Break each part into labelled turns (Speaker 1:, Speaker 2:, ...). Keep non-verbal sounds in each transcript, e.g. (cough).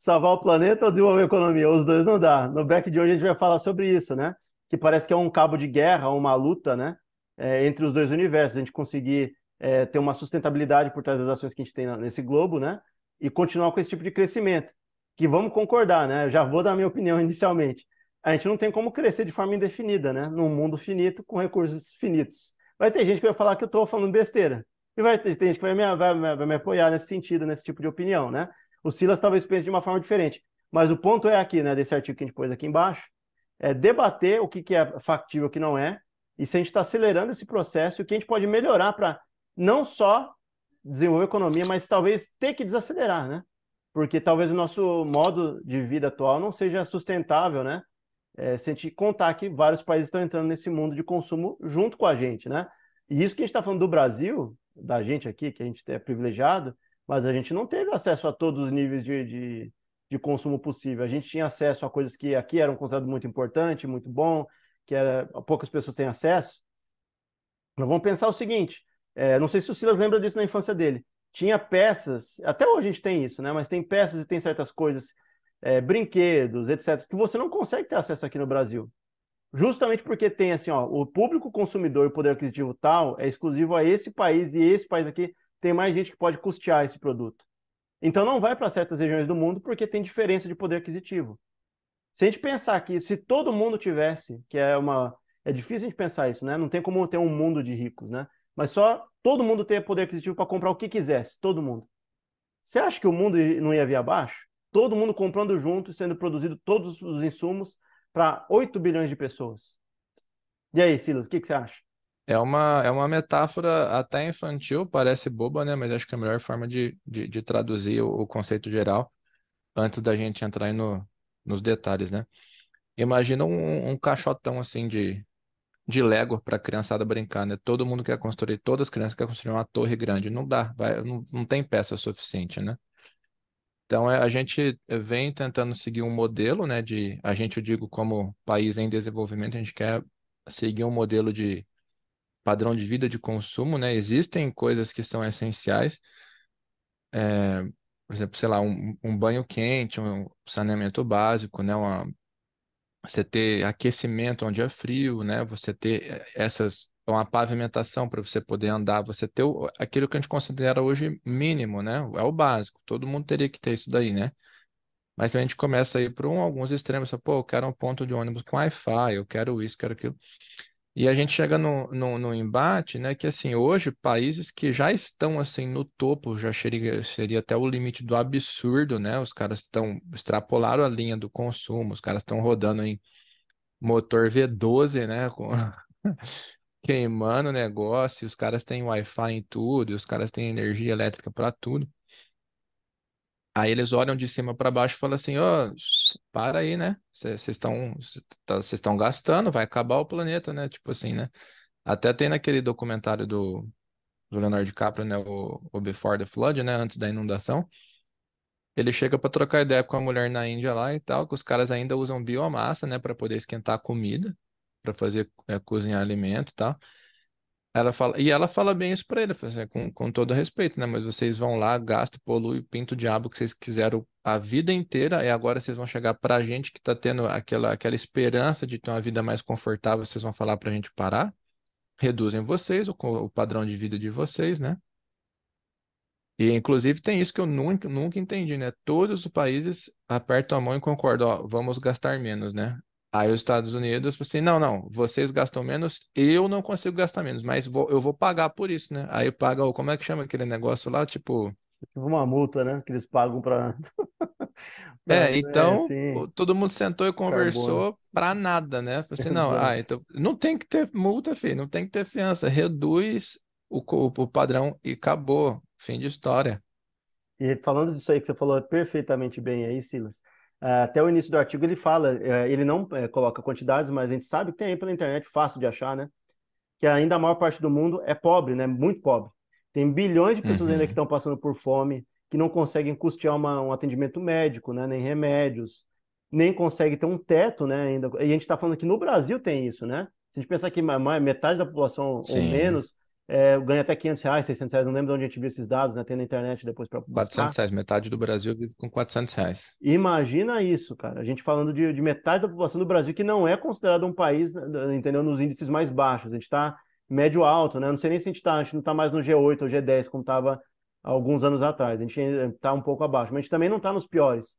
Speaker 1: salvar o planeta ou desenvolver a economia? Os dois não dá. No back de hoje a gente vai falar sobre isso, né? Que parece que é um cabo de guerra, uma luta, né? É, entre os dois universos. A gente conseguir é, ter uma sustentabilidade por trás das ações que a gente tem nesse globo, né? E continuar com esse tipo de crescimento. Que vamos concordar, né? Eu já vou dar minha opinião (laughs) inicialmente. A gente não tem como crescer de forma indefinida, né? Num mundo finito com recursos finitos. Vai ter gente que vai falar que eu estou falando besteira. E vai ter gente que vai me, vai, vai me apoiar nesse sentido, nesse tipo de opinião, né? O Silas talvez pense de uma forma diferente. Mas o ponto é aqui, né, desse artigo que a gente pôs aqui embaixo, é debater o que, que é factível e o que não é, e se a gente está acelerando esse processo, o que a gente pode melhorar para não só desenvolver economia, mas talvez ter que desacelerar, né? Porque talvez o nosso modo de vida atual não seja sustentável, né? É, se a gente contar que vários países estão entrando nesse mundo de consumo junto com a gente, né? E isso que a gente está falando do Brasil, da gente aqui, que a gente é privilegiado, mas a gente não teve acesso a todos os níveis de, de, de consumo possível. A gente tinha acesso a coisas que aqui eram consideradas muito importantes, muito bom, que era, poucas pessoas têm acesso. Mas vamos pensar o seguinte: é, não sei se o Silas lembra disso na infância dele. Tinha peças, até hoje a gente tem isso, né? Mas tem peças e tem certas coisas, é, brinquedos, etc., que você não consegue ter acesso aqui no Brasil. Justamente porque tem assim, ó, o público consumidor e o poder aquisitivo tal é exclusivo a esse país e esse país aqui tem mais gente que pode custear esse produto. Então não vai para certas regiões do mundo porque tem diferença de poder aquisitivo. Se a gente pensar que se todo mundo tivesse, que é uma é difícil a gente pensar isso, né? Não tem como ter um mundo de ricos, né? Mas só todo mundo ter poder aquisitivo para comprar o que quisesse, todo mundo. Você acha que o mundo não ia vir abaixo? Todo mundo comprando junto, sendo produzido todos os insumos para 8 bilhões de pessoas. E aí, Silas, o que, que você acha?
Speaker 2: É uma, é uma metáfora até infantil, parece boba, né? Mas acho que é a melhor forma de, de, de traduzir o, o, conceito geral antes da gente entrar no, nos detalhes, né? Imagina um, um caixotão assim de, de Lego para a criançada brincar, né? Todo mundo quer construir, todas as crianças querem construir uma torre grande. Não dá, vai, não, não tem peça suficiente, né? Então, é, a gente vem tentando seguir um modelo, né, de, a gente, eu digo, como país em desenvolvimento, a gente quer seguir um modelo de padrão de vida de consumo, né? Existem coisas que são essenciais, é, por exemplo, sei lá, um, um, banho quente, um saneamento básico, né? Uma, você ter aquecimento onde é frio, né? Você ter eh, essas uma pavimentação para você poder andar, você ter o, aquilo que a gente considera hoje mínimo, né? É o básico. Todo mundo teria que ter isso daí, né? Mas a gente começa a ir para um, alguns extremos, pô, eu quero um ponto de ônibus com Wi-Fi, eu quero isso, quero aquilo. E a gente chega no, no, no, embate, né, que assim, hoje países que já estão assim no topo, já seria, seria até o limite do absurdo, né? Os caras estão extrapolaram a linha do consumo, os caras estão rodando em motor V12, né, com (laughs) queimando o negócio, os caras têm Wi-Fi em tudo, os caras têm energia elétrica para tudo. Aí eles olham de cima para baixo e falam assim: ó, oh, para aí, né? Vocês estão vocês estão gastando, vai acabar o planeta, né? Tipo assim, né? Até tem naquele documentário do, do Leonardo DiCaprio, né? O, o Before the Flood, né? Antes da inundação. Ele chega para trocar ideia com a mulher na Índia lá e tal, que os caras ainda usam biomassa, né? Para poder esquentar a comida, para fazer é, cozinhar alimento e tal. Ela fala, e ela fala bem isso para ele, assim, com, com todo respeito, né? Mas vocês vão lá, gastam, poluem, pintam o diabo que vocês quiseram a vida inteira, e agora vocês vão chegar para a gente que está tendo aquela, aquela esperança de ter uma vida mais confortável, vocês vão falar para a gente parar? Reduzem vocês, o, o padrão de vida de vocês, né? E, inclusive, tem isso que eu nunca, nunca entendi, né? Todos os países apertam a mão e concordam, ó, vamos gastar menos, né? Aí os Estados Unidos, assim, não, não, vocês gastam menos, eu não consigo gastar menos, mas vou, eu vou pagar por isso, né? Aí paga, como é que chama aquele negócio lá, tipo...
Speaker 1: Tipo uma multa, né? Que eles pagam para... (laughs)
Speaker 2: é, então, assim, todo mundo sentou e conversou para nada, né? Assim, não, ah, então, não tem que ter multa, filho, não tem que ter fiança, reduz o, o, o padrão e acabou, fim de história.
Speaker 1: E falando disso aí que você falou perfeitamente bem aí, Silas, é, até o início do artigo ele fala, é, ele não é, coloca quantidades, mas a gente sabe que tem aí pela internet, fácil de achar, né? Que ainda a maior parte do mundo é pobre, né? Muito pobre. Tem bilhões de pessoas uhum. ainda que estão passando por fome, que não conseguem custear uma, um atendimento médico, né? Nem remédios, nem conseguem ter um teto, né? Ainda. E a gente está falando que no Brasil tem isso, né? Se a gente pensar que metade da população Sim. ou menos é, ganha até 500 reais, 600 reais, não lembro de onde a gente viu esses dados, né? Tem na internet depois para buscar.
Speaker 2: 400 reais, metade do Brasil vive com 400 reais.
Speaker 1: Imagina isso, cara. A gente falando de, de metade da população do Brasil que não é considerado um país, entendeu? Nos índices mais baixos. A gente está médio alto, né? Não sei nem se a gente está, a gente não está mais no G8 ou G10 como estava alguns anos atrás. A gente está um pouco abaixo, mas a gente também não está nos piores.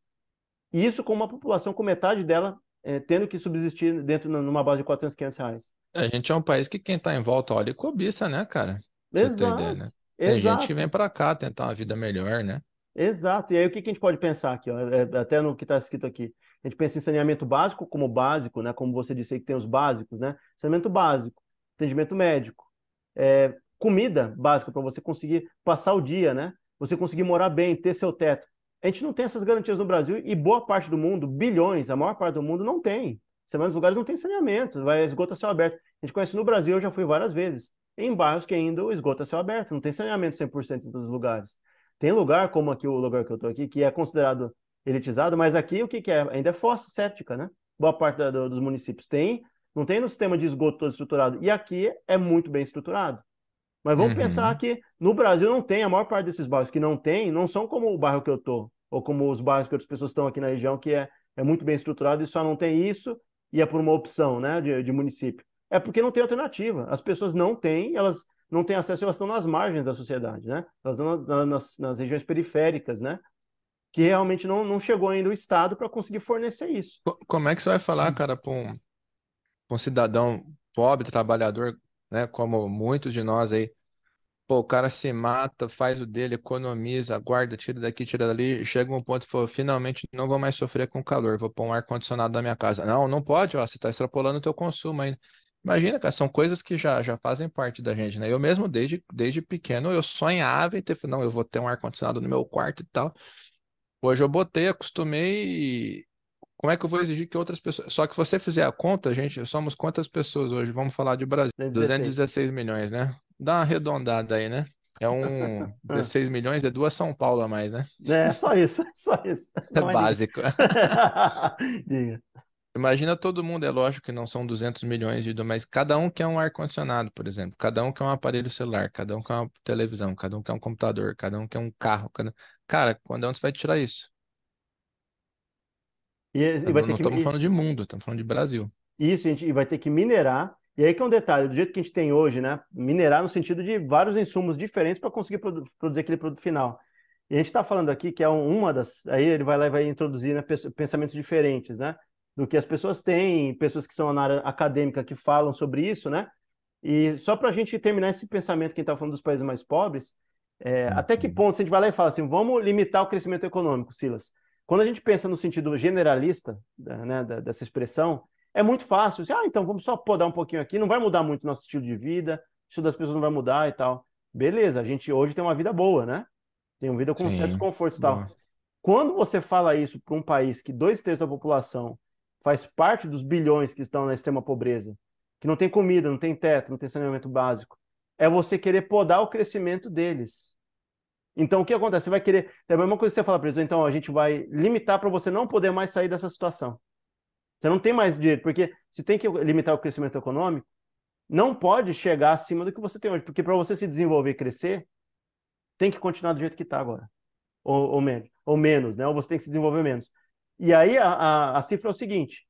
Speaker 1: Isso com uma população com metade dela é, tendo que subsistir dentro numa base de 400, 500 reais.
Speaker 2: A gente é um país que quem está em volta olha e cobiça, né, cara? Exato. Ideia, né? Tem Exato. gente que vem para cá tentar uma vida melhor, né?
Speaker 1: Exato. E aí o que a gente pode pensar aqui? Ó? É, é, até no que está escrito aqui. A gente pensa em saneamento básico como básico, né? Como você disse aí que tem os básicos, né? Saneamento básico, atendimento médico, é, comida básica para você conseguir passar o dia, né? Você conseguir morar bem, ter seu teto. A gente não tem essas garantias no Brasil e boa parte do mundo, bilhões, a maior parte do mundo não tem. Você vai nos lugares não tem saneamento, vai esgoto a céu aberto. A gente conhece no Brasil, eu já fui várias vezes, em bairros que ainda o esgoto a céu aberto, não tem saneamento 100% em todos os lugares. Tem lugar, como aqui o lugar que eu estou aqui, que é considerado elitizado, mas aqui o que, que é? Ainda é fossa séptica, né? Boa parte da, do, dos municípios tem, não tem no sistema de esgoto todo estruturado. E aqui é muito bem estruturado. Mas vamos uhum. pensar que no Brasil não tem, a maior parte desses bairros que não tem, não são como o bairro que eu tô, ou como os bairros que outras pessoas estão aqui na região, que é, é muito bem estruturado e só não tem isso, e é por uma opção né, de, de município. É porque não tem alternativa. As pessoas não têm, elas não têm acesso, elas estão nas margens da sociedade, né? Elas estão nas, nas regiões periféricas, né? Que realmente não, não chegou ainda o Estado para conseguir fornecer isso.
Speaker 2: Como é que você vai falar, cara, para um, um cidadão pobre, trabalhador, né, como muitos de nós aí, pô, o cara se mata, faz o dele, economiza, guarda, tira daqui, tira dali, chega um ponto e fala, finalmente não vou mais sofrer com calor, vou pôr um ar-condicionado na minha casa. Não, não pode, ó, você está extrapolando o teu consumo ainda. Imagina, cara, são coisas que já, já fazem parte da gente, né? Eu mesmo, desde, desde pequeno, eu sonhava em ter, não, eu vou ter um ar-condicionado no meu quarto e tal. Hoje eu botei, acostumei como é que eu vou exigir que outras pessoas. Só que você fizer a conta, gente, somos quantas pessoas hoje? Vamos falar de Brasil. 216 milhões, né? Dá uma arredondada aí, né? É um (laughs) 16 milhões, é duas São Paulo a mais, né?
Speaker 1: É, só isso, (laughs) só isso.
Speaker 2: É básico. (laughs) Diga. Imagina todo mundo, é lógico que não são 200 milhões de mas cada um quer um ar-condicionado, por exemplo, cada um quer um aparelho celular, cada um quer uma televisão, cada um quer um computador, cada um quer um carro. Cada... Cara, quando é onde você vai tirar isso?
Speaker 1: E, e
Speaker 2: vai não, estamos que... falando de mundo, estamos falando de Brasil.
Speaker 1: Isso, a gente vai ter que minerar. E aí que é um detalhe, do jeito que a gente tem hoje, né? Minerar no sentido de vários insumos diferentes para conseguir produ produzir aquele produto final. E a gente está falando aqui que é uma das. Aí ele vai lá e vai introduzir né, pensamentos diferentes, né? Do que as pessoas têm, pessoas que são na área acadêmica que falam sobre isso, né? E só para a gente terminar esse pensamento, quem está falando dos países mais pobres, é, até que ponto se a gente vai lá e fala assim, vamos limitar o crescimento econômico, Silas? Quando a gente pensa no sentido generalista né, dessa expressão, é muito fácil. Assim, ah, então vamos só podar um pouquinho aqui, não vai mudar muito o nosso estilo de vida, o estilo das pessoas não vai mudar e tal. Beleza, a gente hoje tem uma vida boa, né? Tem uma vida com Sim, certos confortos e tal. Quando você fala isso para um país que dois terços da população faz parte dos bilhões que estão na extrema pobreza, que não tem comida, não tem teto, não tem saneamento básico, é você querer podar o crescimento deles. Então, o que acontece? Você vai querer. É a mesma coisa que você fala para eles, então a gente vai limitar para você não poder mais sair dessa situação. Você não tem mais direito, porque se tem que limitar o crescimento econômico, não pode chegar acima do que você tem hoje, porque para você se desenvolver e crescer, tem que continuar do jeito que está agora, ou, ou, menos, ou menos, né? Ou você tem que se desenvolver menos. E aí a, a, a cifra é o seguinte: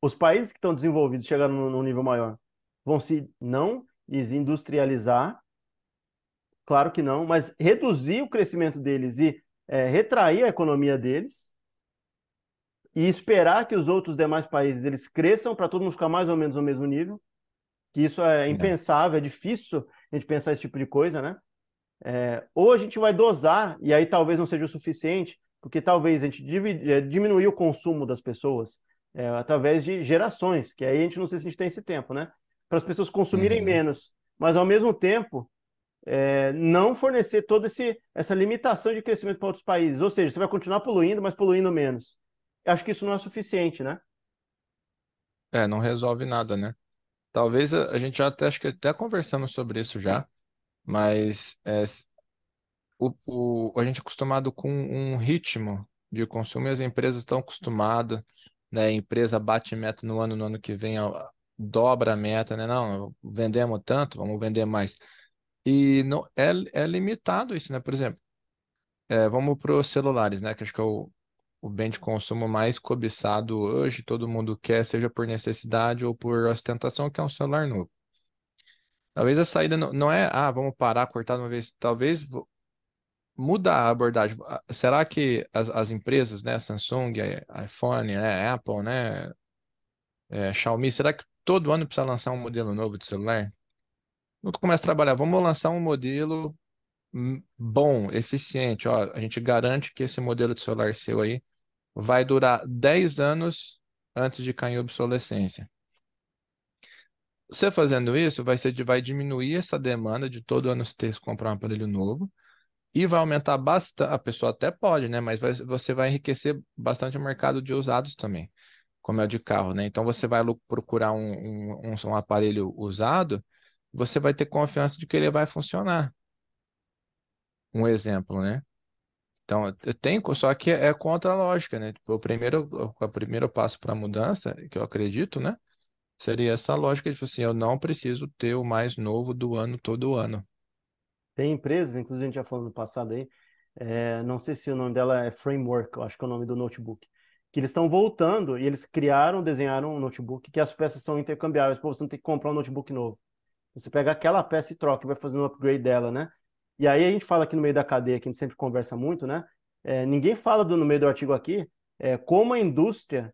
Speaker 1: os países que estão desenvolvidos, chegando num nível maior, vão se não desindustrializar Claro que não, mas reduzir o crescimento deles e é, retrair a economia deles e esperar que os outros demais países eles cresçam para todo mundo ficar mais ou menos no mesmo nível, que isso é, é impensável, é difícil a gente pensar esse tipo de coisa, né? É, ou a gente vai dosar, e aí talvez não seja o suficiente, porque talvez a gente é, diminuir o consumo das pessoas é, através de gerações, que aí a gente não sei se a gente tem esse tempo, né? Para as pessoas consumirem uhum. menos, mas ao mesmo tempo é, não fornecer toda essa limitação de crescimento para outros países. Ou seja, você vai continuar poluindo, mas poluindo menos. Eu acho que isso não é suficiente, né?
Speaker 2: É, não resolve nada, né? Talvez a, gente já até, acho que até conversamos sobre isso já, mas é, o, o, a gente é acostumado com um ritmo de consumo e as empresas estão acostumadas, né? A empresa bate meta no ano, no ano que vem, dobra a meta, né? Não, vendemos tanto, vamos vender mais. E não é, é limitado isso, né? Por exemplo, é, vamos para os celulares, né? Que acho que é o, o bem de consumo mais cobiçado hoje, todo mundo quer, seja por necessidade ou por ostentação, que é um celular novo. Talvez a saída não, não é, ah, vamos parar, cortar de uma vez. Talvez mudar a abordagem. Ah, será que as, as empresas, né, Samsung, iPhone, né, Apple, né, é, Xiaomi, será que todo ano precisa lançar um modelo novo de celular? Quando começa a trabalhar, vamos lançar um modelo bom, eficiente. Ó, a gente garante que esse modelo de celular seu aí vai durar 10 anos antes de cair em obsolescência. Você fazendo isso, vai, ser, vai diminuir essa demanda de todo ano você ter que comprar um aparelho novo e vai aumentar bastante. A pessoa até pode, né? Mas vai, você vai enriquecer bastante o mercado de usados também, como é o de carro, né? Então você vai procurar um, um, um aparelho usado, você vai ter confiança de que ele vai funcionar. Um exemplo, né? Então, eu tenho, só que é contra a lógica, né? Tipo, o primeiro, o primeiro passo para a mudança, que eu acredito, né? Seria essa lógica de tipo assim, eu não preciso ter o mais novo do ano todo ano.
Speaker 1: Tem empresas, inclusive a gente já falou no passado aí, é, não sei se o nome dela é Framework, eu acho que é o nome do notebook, que eles estão voltando e eles criaram, desenharam um notebook que as peças são intercambiáveis, para você não ter que comprar um notebook novo. Você pega aquela peça e troca e vai fazer um upgrade dela, né? E aí a gente fala aqui no meio da cadeia, que a gente sempre conversa muito, né? É, ninguém fala do, no meio do artigo aqui é, como a indústria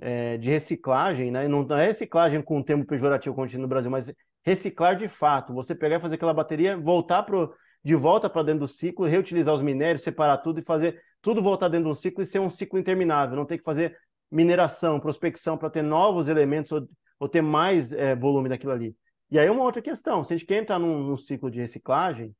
Speaker 1: é, de reciclagem, né? Não é reciclagem com um termo pejorativo contínuo no Brasil, mas reciclar de fato. Você pegar e fazer aquela bateria, voltar pro, de volta para dentro do ciclo, reutilizar os minérios, separar tudo e fazer tudo voltar dentro do ciclo e ser um ciclo interminável. Não ter que fazer mineração, prospecção para ter novos elementos ou, ou ter mais é, volume daquilo ali. E aí uma outra questão, se a gente quer entrar num, num ciclo de reciclagem,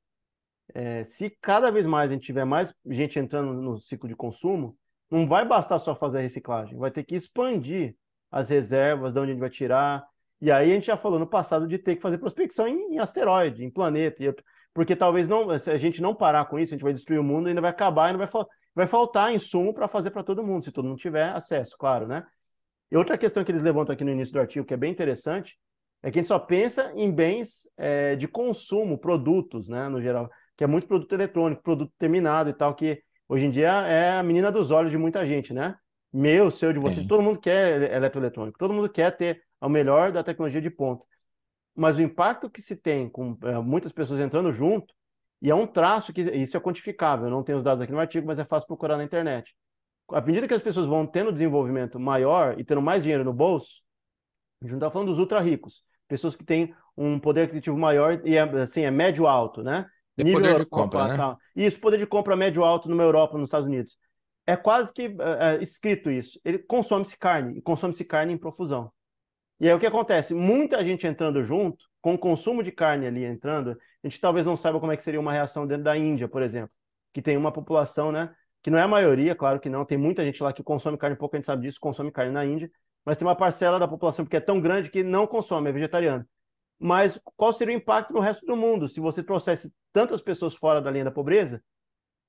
Speaker 1: é, se cada vez mais a gente tiver mais gente entrando no ciclo de consumo, não vai bastar só fazer a reciclagem, vai ter que expandir as reservas, de onde a gente vai tirar. E aí a gente já falou no passado de ter que fazer prospecção em, em asteroide, em planeta, porque talvez não, se a gente não parar com isso, a gente vai destruir o mundo, ainda vai acabar e não vai, vai faltar insumo para fazer para todo mundo, se todo mundo tiver acesso, claro, né? E outra questão que eles levantam aqui no início do artigo, que é bem interessante, é que a gente só pensa em bens é, de consumo, produtos, né, no geral, que é muito produto eletrônico, produto terminado e tal, que hoje em dia é a menina dos olhos de muita gente, né? Meu, seu, de você, todo mundo quer eletroeletrônico, todo mundo quer ter o melhor da tecnologia de ponta. Mas o impacto que se tem com é, muitas pessoas entrando junto, e é um traço que isso é quantificável, eu não tenho os dados aqui no artigo, mas é fácil procurar na internet. À medida que as pessoas vão tendo desenvolvimento maior e tendo mais dinheiro no bolso, a gente não está falando dos ultra ricos, pessoas que têm um poder aquisitivo maior e é, assim, é médio alto, né?
Speaker 2: Tem nível poder de compra, né?
Speaker 1: Tá. Isso, poder de compra médio alto numa Europa, nos Estados Unidos. É quase que é, é escrito isso. Ele consome-se carne, e consome-se carne em profusão. E aí o que acontece? Muita gente entrando junto, com o consumo de carne ali entrando, a gente talvez não saiba como é que seria uma reação dentro da Índia, por exemplo, que tem uma população, né, que não é a maioria, claro que não, tem muita gente lá que consome carne, pouco a gente sabe disso, consome carne na Índia, mas tem uma parcela da população que é tão grande que não consome, é vegetariano. Mas qual seria o impacto no resto do mundo se você trouxesse tantas pessoas fora da linha da pobreza?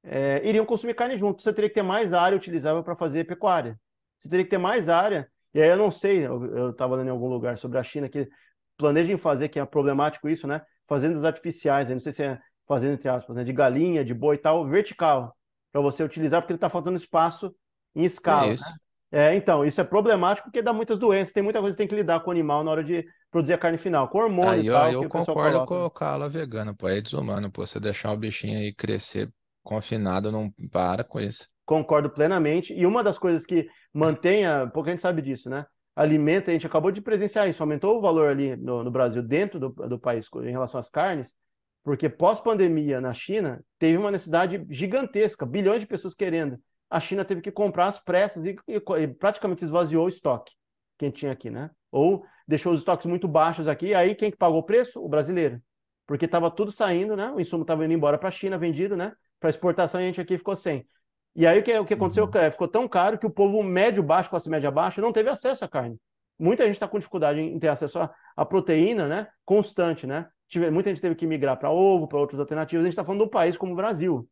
Speaker 1: É, iriam consumir carne junto. Você teria que ter mais área utilizável para fazer pecuária. Você teria que ter mais área. E aí eu não sei, eu estava lendo em algum lugar sobre a China que planejam fazer, que é problemático isso, né? Fazendas artificiais, não sei se é fazenda entre aspas, né? De galinha, de boi e tal, vertical, para você utilizar, porque ele está faltando espaço em escala. É, isso. Né? É, então, isso é problemático porque dá muitas doenças, tem muita coisa que tem que lidar com o animal na hora de produzir a carne final, com hormônio
Speaker 2: aí,
Speaker 1: e tal.
Speaker 2: Eu, eu concordo com a ala vegana, pô, é desumano, pô, você deixar o bichinho aí crescer confinado, não para com isso.
Speaker 1: Concordo plenamente. E uma das coisas que mantém, a, pouca gente sabe disso, né? Alimenta, a gente acabou de presenciar isso, aumentou o valor ali no, no Brasil, dentro do, do país, em relação às carnes, porque pós-pandemia na China, teve uma necessidade gigantesca, bilhões de pessoas querendo. A China teve que comprar as pressas e, e, e praticamente esvaziou o estoque que a gente tinha aqui, né? Ou deixou os estoques muito baixos aqui, aí quem que pagou o preço? O brasileiro. Porque estava tudo saindo, né? O insumo estava indo embora para a China, vendido, né? Para exportação, e a gente aqui ficou sem. E aí o que, o que aconteceu? Uhum. É, ficou tão caro que o povo médio baixo, classe média baixa, não teve acesso à carne. Muita gente está com dificuldade em ter acesso à proteína, né? Constante, né? Tive, muita gente teve que migrar para ovo, para outras alternativas. A gente está falando de um país como o Brasil.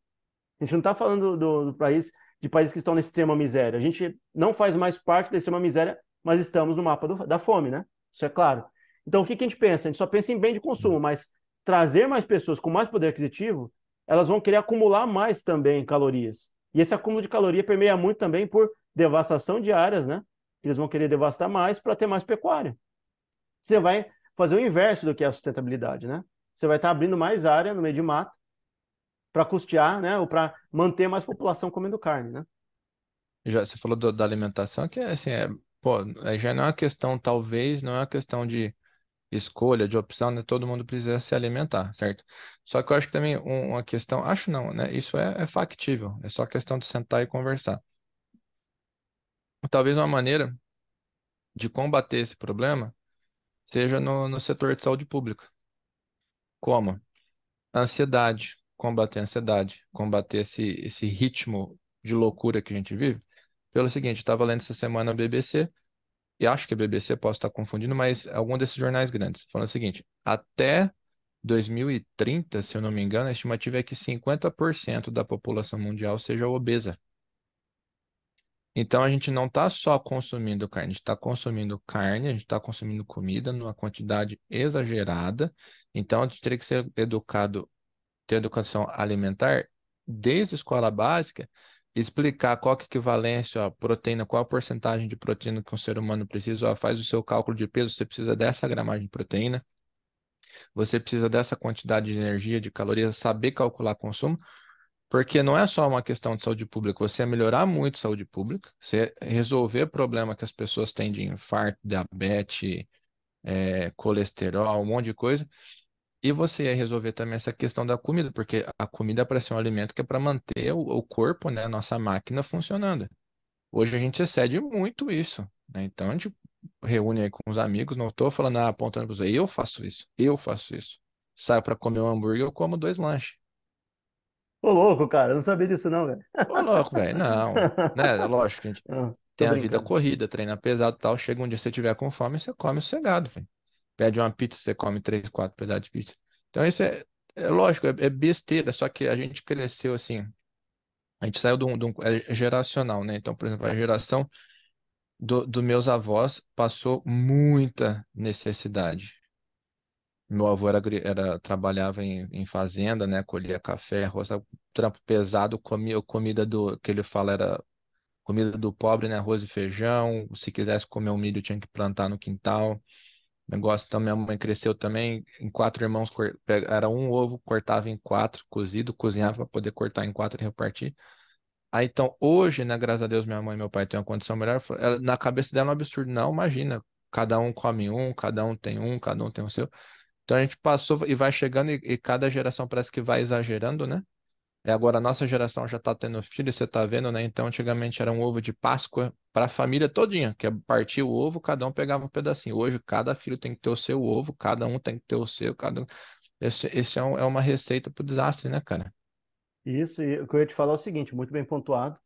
Speaker 1: A gente não está falando do, do, país de países que estão na extrema miséria. A gente não faz mais parte da extrema miséria, mas estamos no mapa do, da fome, né? Isso é claro. Então, o que, que a gente pensa? A gente só pensa em bem de consumo, mas trazer mais pessoas com mais poder aquisitivo, elas vão querer acumular mais também calorias. E esse acúmulo de caloria permeia muito também por devastação de áreas, né? Eles vão querer devastar mais para ter mais pecuária. Você vai fazer o inverso do que é a sustentabilidade, né? Você vai estar abrindo mais área no meio de mato para custear, né? Ou para manter mais população comendo carne, né?
Speaker 2: Já você falou do, da alimentação, que é assim, é, pô, já não é uma questão, talvez, não é uma questão de escolha, de opção, né? Todo mundo precisa se alimentar, certo? Só que eu acho que também uma questão, acho não, né? Isso é, é factível, é só questão de sentar e conversar. Talvez uma maneira de combater esse problema seja no, no setor de saúde pública. Como? Ansiedade, combater a ansiedade, combater esse, esse ritmo de loucura que a gente vive. Pelo seguinte, estava lendo essa semana a BBC, e acho que a BBC posso estar confundindo, mas algum desses jornais grandes, falando o seguinte: até 2030, se eu não me engano, a estimativa é que 50% da população mundial seja obesa. Então a gente não está só consumindo carne, a gente está consumindo carne, a gente está consumindo comida numa quantidade exagerada. Então a gente teria que ser educado, ter educação alimentar desde a escola básica, explicar qual é a equivalência, proteína, qual a porcentagem de proteína que um ser humano precisa, ó, faz o seu cálculo de peso, você precisa dessa gramagem de proteína, você precisa dessa quantidade de energia, de calorias, saber calcular consumo, porque não é só uma questão de saúde pública, você é melhorar muito a saúde pública, você resolver problema que as pessoas têm de infarto, diabetes, é, colesterol, um monte de coisa, e você ia resolver também essa questão da comida, porque a comida é para ser um alimento que é para manter o, o, corpo, né, a nossa máquina funcionando. Hoje a gente excede muito isso, né? Então a gente reúne aí com os amigos, não estou falando, ah, apontando para você, eu faço isso, eu faço isso. Saio para comer um hambúrguer, eu como dois lanches.
Speaker 1: Ô, louco, cara, eu não sabia disso não, velho.
Speaker 2: Ô, louco, velho, não. Né? Lógico que a gente (laughs) ah, tem a vida corrida, treina pesado e tal. Chega um dia você tiver com fome, você come sossegado, velho. Pede uma pizza, você come três, quatro pedaços de pizza. Então, isso é, é lógico, é, é besteira, só que a gente cresceu assim. A gente saiu de um, de um é geracional, né? Então, por exemplo, a geração dos do meus avós passou muita necessidade. Meu avô era, era trabalhava em, em fazenda, né? Colhia café, roça, trampo pesado, comia comida do que ele fala era comida do pobre, né? Arroz e feijão. Se quisesse comer um milho, tinha que plantar no quintal. Negócio então minha mãe cresceu também em quatro irmãos, era um ovo, cortava em quatro, cozido, cozinhava para poder cortar em quatro e repartir. Aí então, hoje, né, graças a Deus, minha mãe e meu pai têm uma condição melhor. Na cabeça dela é um absurdo, não, imagina, cada um come um, cada um tem um, cada um tem o seu. Então a gente passou e vai chegando e, e cada geração parece que vai exagerando, né? E agora a nossa geração já está tendo filho, você está vendo, né? Então antigamente era um ovo de Páscoa para a família todinha, que é partir o ovo, cada um pegava um pedacinho. Hoje cada filho tem que ter o seu ovo, cada um tem que ter o seu, cada um... Esse, esse é, um, é uma receita para o desastre, né, cara?
Speaker 1: Isso, e o que eu ia te falar é o seguinte, muito bem pontuado.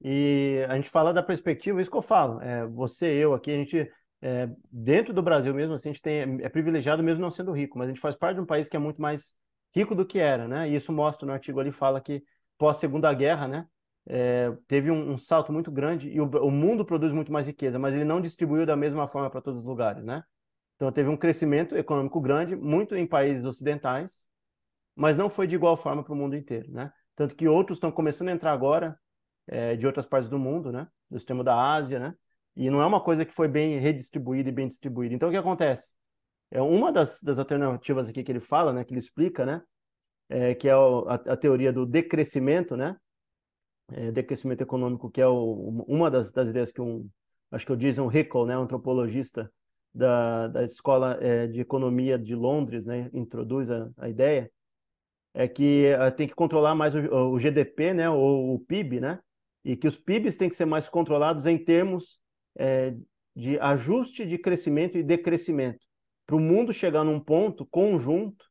Speaker 1: E a gente fala da perspectiva, isso que eu falo. É, você, eu aqui, a gente é, dentro do Brasil mesmo, assim, a gente tem, é privilegiado mesmo não sendo rico, mas a gente faz parte de um país que é muito mais rico do que era, né? E isso mostra no artigo ali, fala que pós Segunda Guerra, né, é, teve um, um, salto muito grande e o, o, mundo produz muito mais riqueza, mas ele não distribuiu da mesma forma para todos os lugares, né? Então teve um crescimento econômico grande, muito em países ocidentais, mas não foi de igual forma para o mundo inteiro, né? Tanto que outros estão começando a entrar agora é, de outras partes do mundo, né? Do sistema da Ásia, né? E não é uma coisa que foi bem redistribuída e bem distribuída. Então, o que acontece? É uma das, das alternativas aqui que ele fala, né, que ele explica, né, é, que é o, a, a, teoria do decrescimento, né, é, decrescimento econômico, que é o, uma das, das ideias que um, acho que eu disse um Hickel, né, um antropologista da, da Escola é, de Economia de Londres, né, introduz a, a ideia, é que é, tem que controlar mais o, o GDP, né, ou o PIB, né, e que os PIBs têm que ser mais controlados em termos é, de ajuste de crescimento e decrescimento, para o mundo chegar num ponto conjunto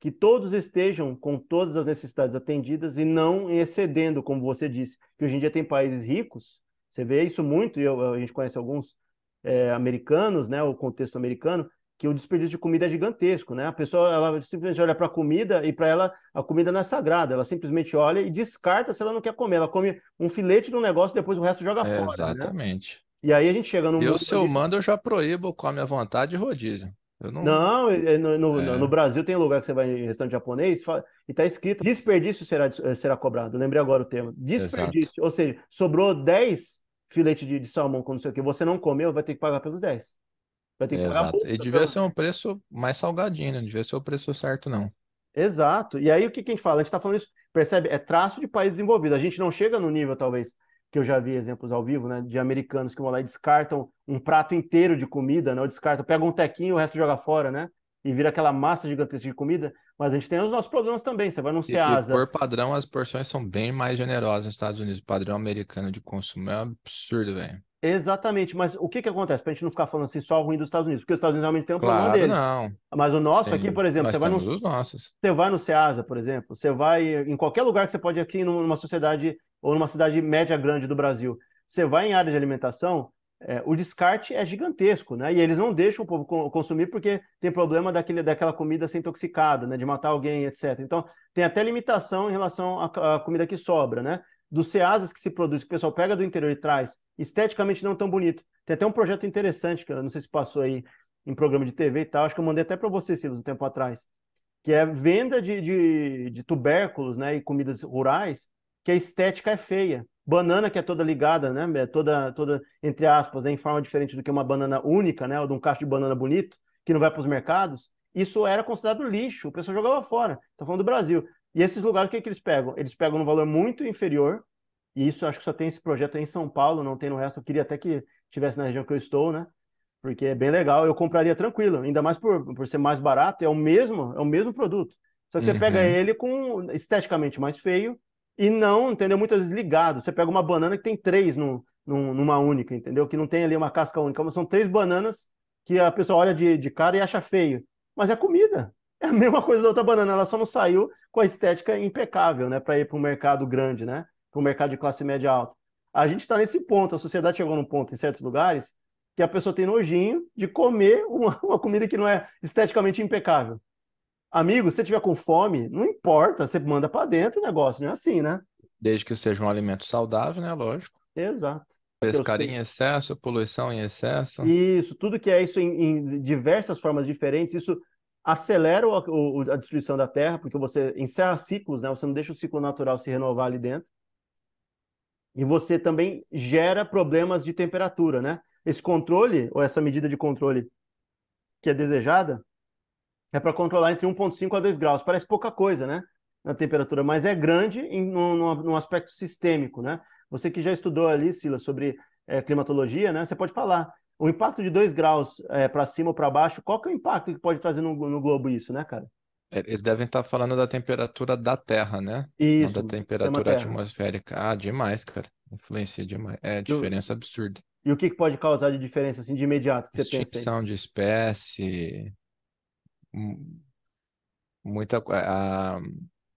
Speaker 1: que todos estejam com todas as necessidades atendidas e não excedendo, como você disse, que hoje em dia tem países ricos, você vê isso muito, e a gente conhece alguns é, americanos, né, o contexto americano, que o desperdício de comida é gigantesco, né? A pessoa ela simplesmente olha para a comida e para ela a comida não é sagrada, ela simplesmente olha e descarta se ela não quer comer. Ela come um filete de um negócio e depois o resto joga é, fora.
Speaker 2: Exatamente.
Speaker 1: Né? E aí a gente chega num
Speaker 2: Eu, se eu mando, eu já proíbo come à vontade e rodízio. Não.
Speaker 1: Não, é- é no,
Speaker 2: É.
Speaker 1: no Brasil tem lugar que você vai em restaurante japonês e tá escrito desperdício será, será cobrado. Eu lembrei agora o tema. Desperdício. Ou seja, sobrou 10 filetes de, de salmão com não sei o que, você não comeu, vai ter que pagar pelos 10. Vai ter que pagar
Speaker 2: Exato.
Speaker 1: multa
Speaker 2: E devia ser um preço mais salgadinho, né? Não devia ser o preço certo, não.
Speaker 1: Exato. E aí o que, que a gente fala? A gente está falando isso, percebe? É traço de país desenvolvido. A gente não chega no nível, talvez, que eu já vi exemplos ao vivo, né? De americanos que vão lá e descartam um prato inteiro de comida, né? Ou descartam, pegam um tequinho e o resto joga fora, né? E vira aquela massa gigantesca de comida. Mas a gente tem os nossos problemas também. Você vai num
Speaker 2: E, e
Speaker 1: Ceasa.
Speaker 2: por padrão, as porções são bem mais generosas nos Estados Unidos. O padrão americano de consumo é um absurdo, velho.
Speaker 1: Exatamente. Mas o que que acontece? Pra gente não ficar falando assim só ruim dos Estados Unidos, porque os Estados Unidos realmente tem um problema
Speaker 2: Claro,
Speaker 1: deles.
Speaker 2: não.
Speaker 1: Mas o nosso
Speaker 2: Sim.
Speaker 1: aqui, por exemplo, você vai no,
Speaker 2: temos os nossos.
Speaker 1: Você vai no Ceasa, por exemplo, você vai em qualquer lugar que você pode aqui numa sociedade ou numa cidade média grande do Brasil. Você vai em área de alimentação, é, o descarte é gigantesco, né? E eles não deixam o povo co- consumir porque tem problema daquele, daquela comida ser intoxicada, né? De matar alguém, etc. Então, tem até limitação em relação à, à comida que sobra, né? Dos Ceasas que se produz, que o pessoal pega do interior e traz, esteticamente não tão bonito. Tem até um projeto interessante, que eu não sei se passou aí em programa de TV e tal, acho que eu mandei até para você, Silas, um tempo atrás que é venda de, de, de tubérculos, né, e comidas rurais, que a estética é feia. Banana que é toda ligada, né, é toda, toda entre aspas, é em forma diferente do que uma banana única, né, ou de um cacho de banana bonito, que não vai para os mercados, isso era considerado lixo, o pessoal jogava fora. Estou falando do Brasil. E esses lugares, o que, que eles pegam? Eles pegam um valor muito inferior, e isso acho que só tem esse projeto aí em São Paulo, não tem no resto. Eu queria até que tivesse na região que eu estou, né? porque é bem legal, eu compraria tranquilo, ainda mais por, por ser mais barato, é o mesmo, é o mesmo produto. Só que você
Speaker 2: Uhum.
Speaker 1: pega ele com esteticamente mais feio e não, entendeu? Muitas vezes ligado. Você pega uma banana que tem três no, num- numa única, entendeu? Que não tem ali uma casca única, mas são três bananas que a pessoa olha de, de cara e acha feio. Mas é comida. É a (laughs) mesma coisa da outra banana, ela só não saiu com a estética impecável, né? Para ir para um mercado grande, né? Para um mercado de classe média alta. A gente está nesse ponto, a sociedade chegou num ponto em certos lugares que a pessoa tem nojinho de comer uma, (laughs) uma comida que não é esteticamente impecável. Amigo, se você tiver com fome, não importa, você manda para dentro o negócio, não é assim, né?
Speaker 2: Desde que seja um alimento saudável, né? Lógico.
Speaker 1: Exato.
Speaker 2: Pescaria em excesso, poluição em excesso.
Speaker 1: Isso, tudo que é isso em, em diversas formas diferentes, isso acelera o- o- a destruição da terra, porque você encerra ciclos, né? Você não deixa o ciclo natural se renovar ali dentro. E você também gera problemas de temperatura, né? Esse controle, ou essa medida de controle que é desejada, é para controlar entre 1,5 a 2 graus. Parece pouca coisa, né? Na temperatura, mas é grande em, num, aspecto sistêmico, né? Você que já estudou ali, Silas, sobre eh, climatologia, né? Você pode falar. O impacto de 2 graus para cima ou para baixo, qual que é o impacto que pode trazer no, no globo isso, né, cara?
Speaker 2: Eles devem estar falando da temperatura da Terra, né? Não
Speaker 1: Isso,
Speaker 2: da
Speaker 1: sistema
Speaker 2: temperatura atmosférica. Ah, demais, cara. Influencia demais. É diferença absurda.
Speaker 1: E o que, pode causar de diferença assim de imediato que você pensa?
Speaker 2: Extinção de espécie, mu- muita a,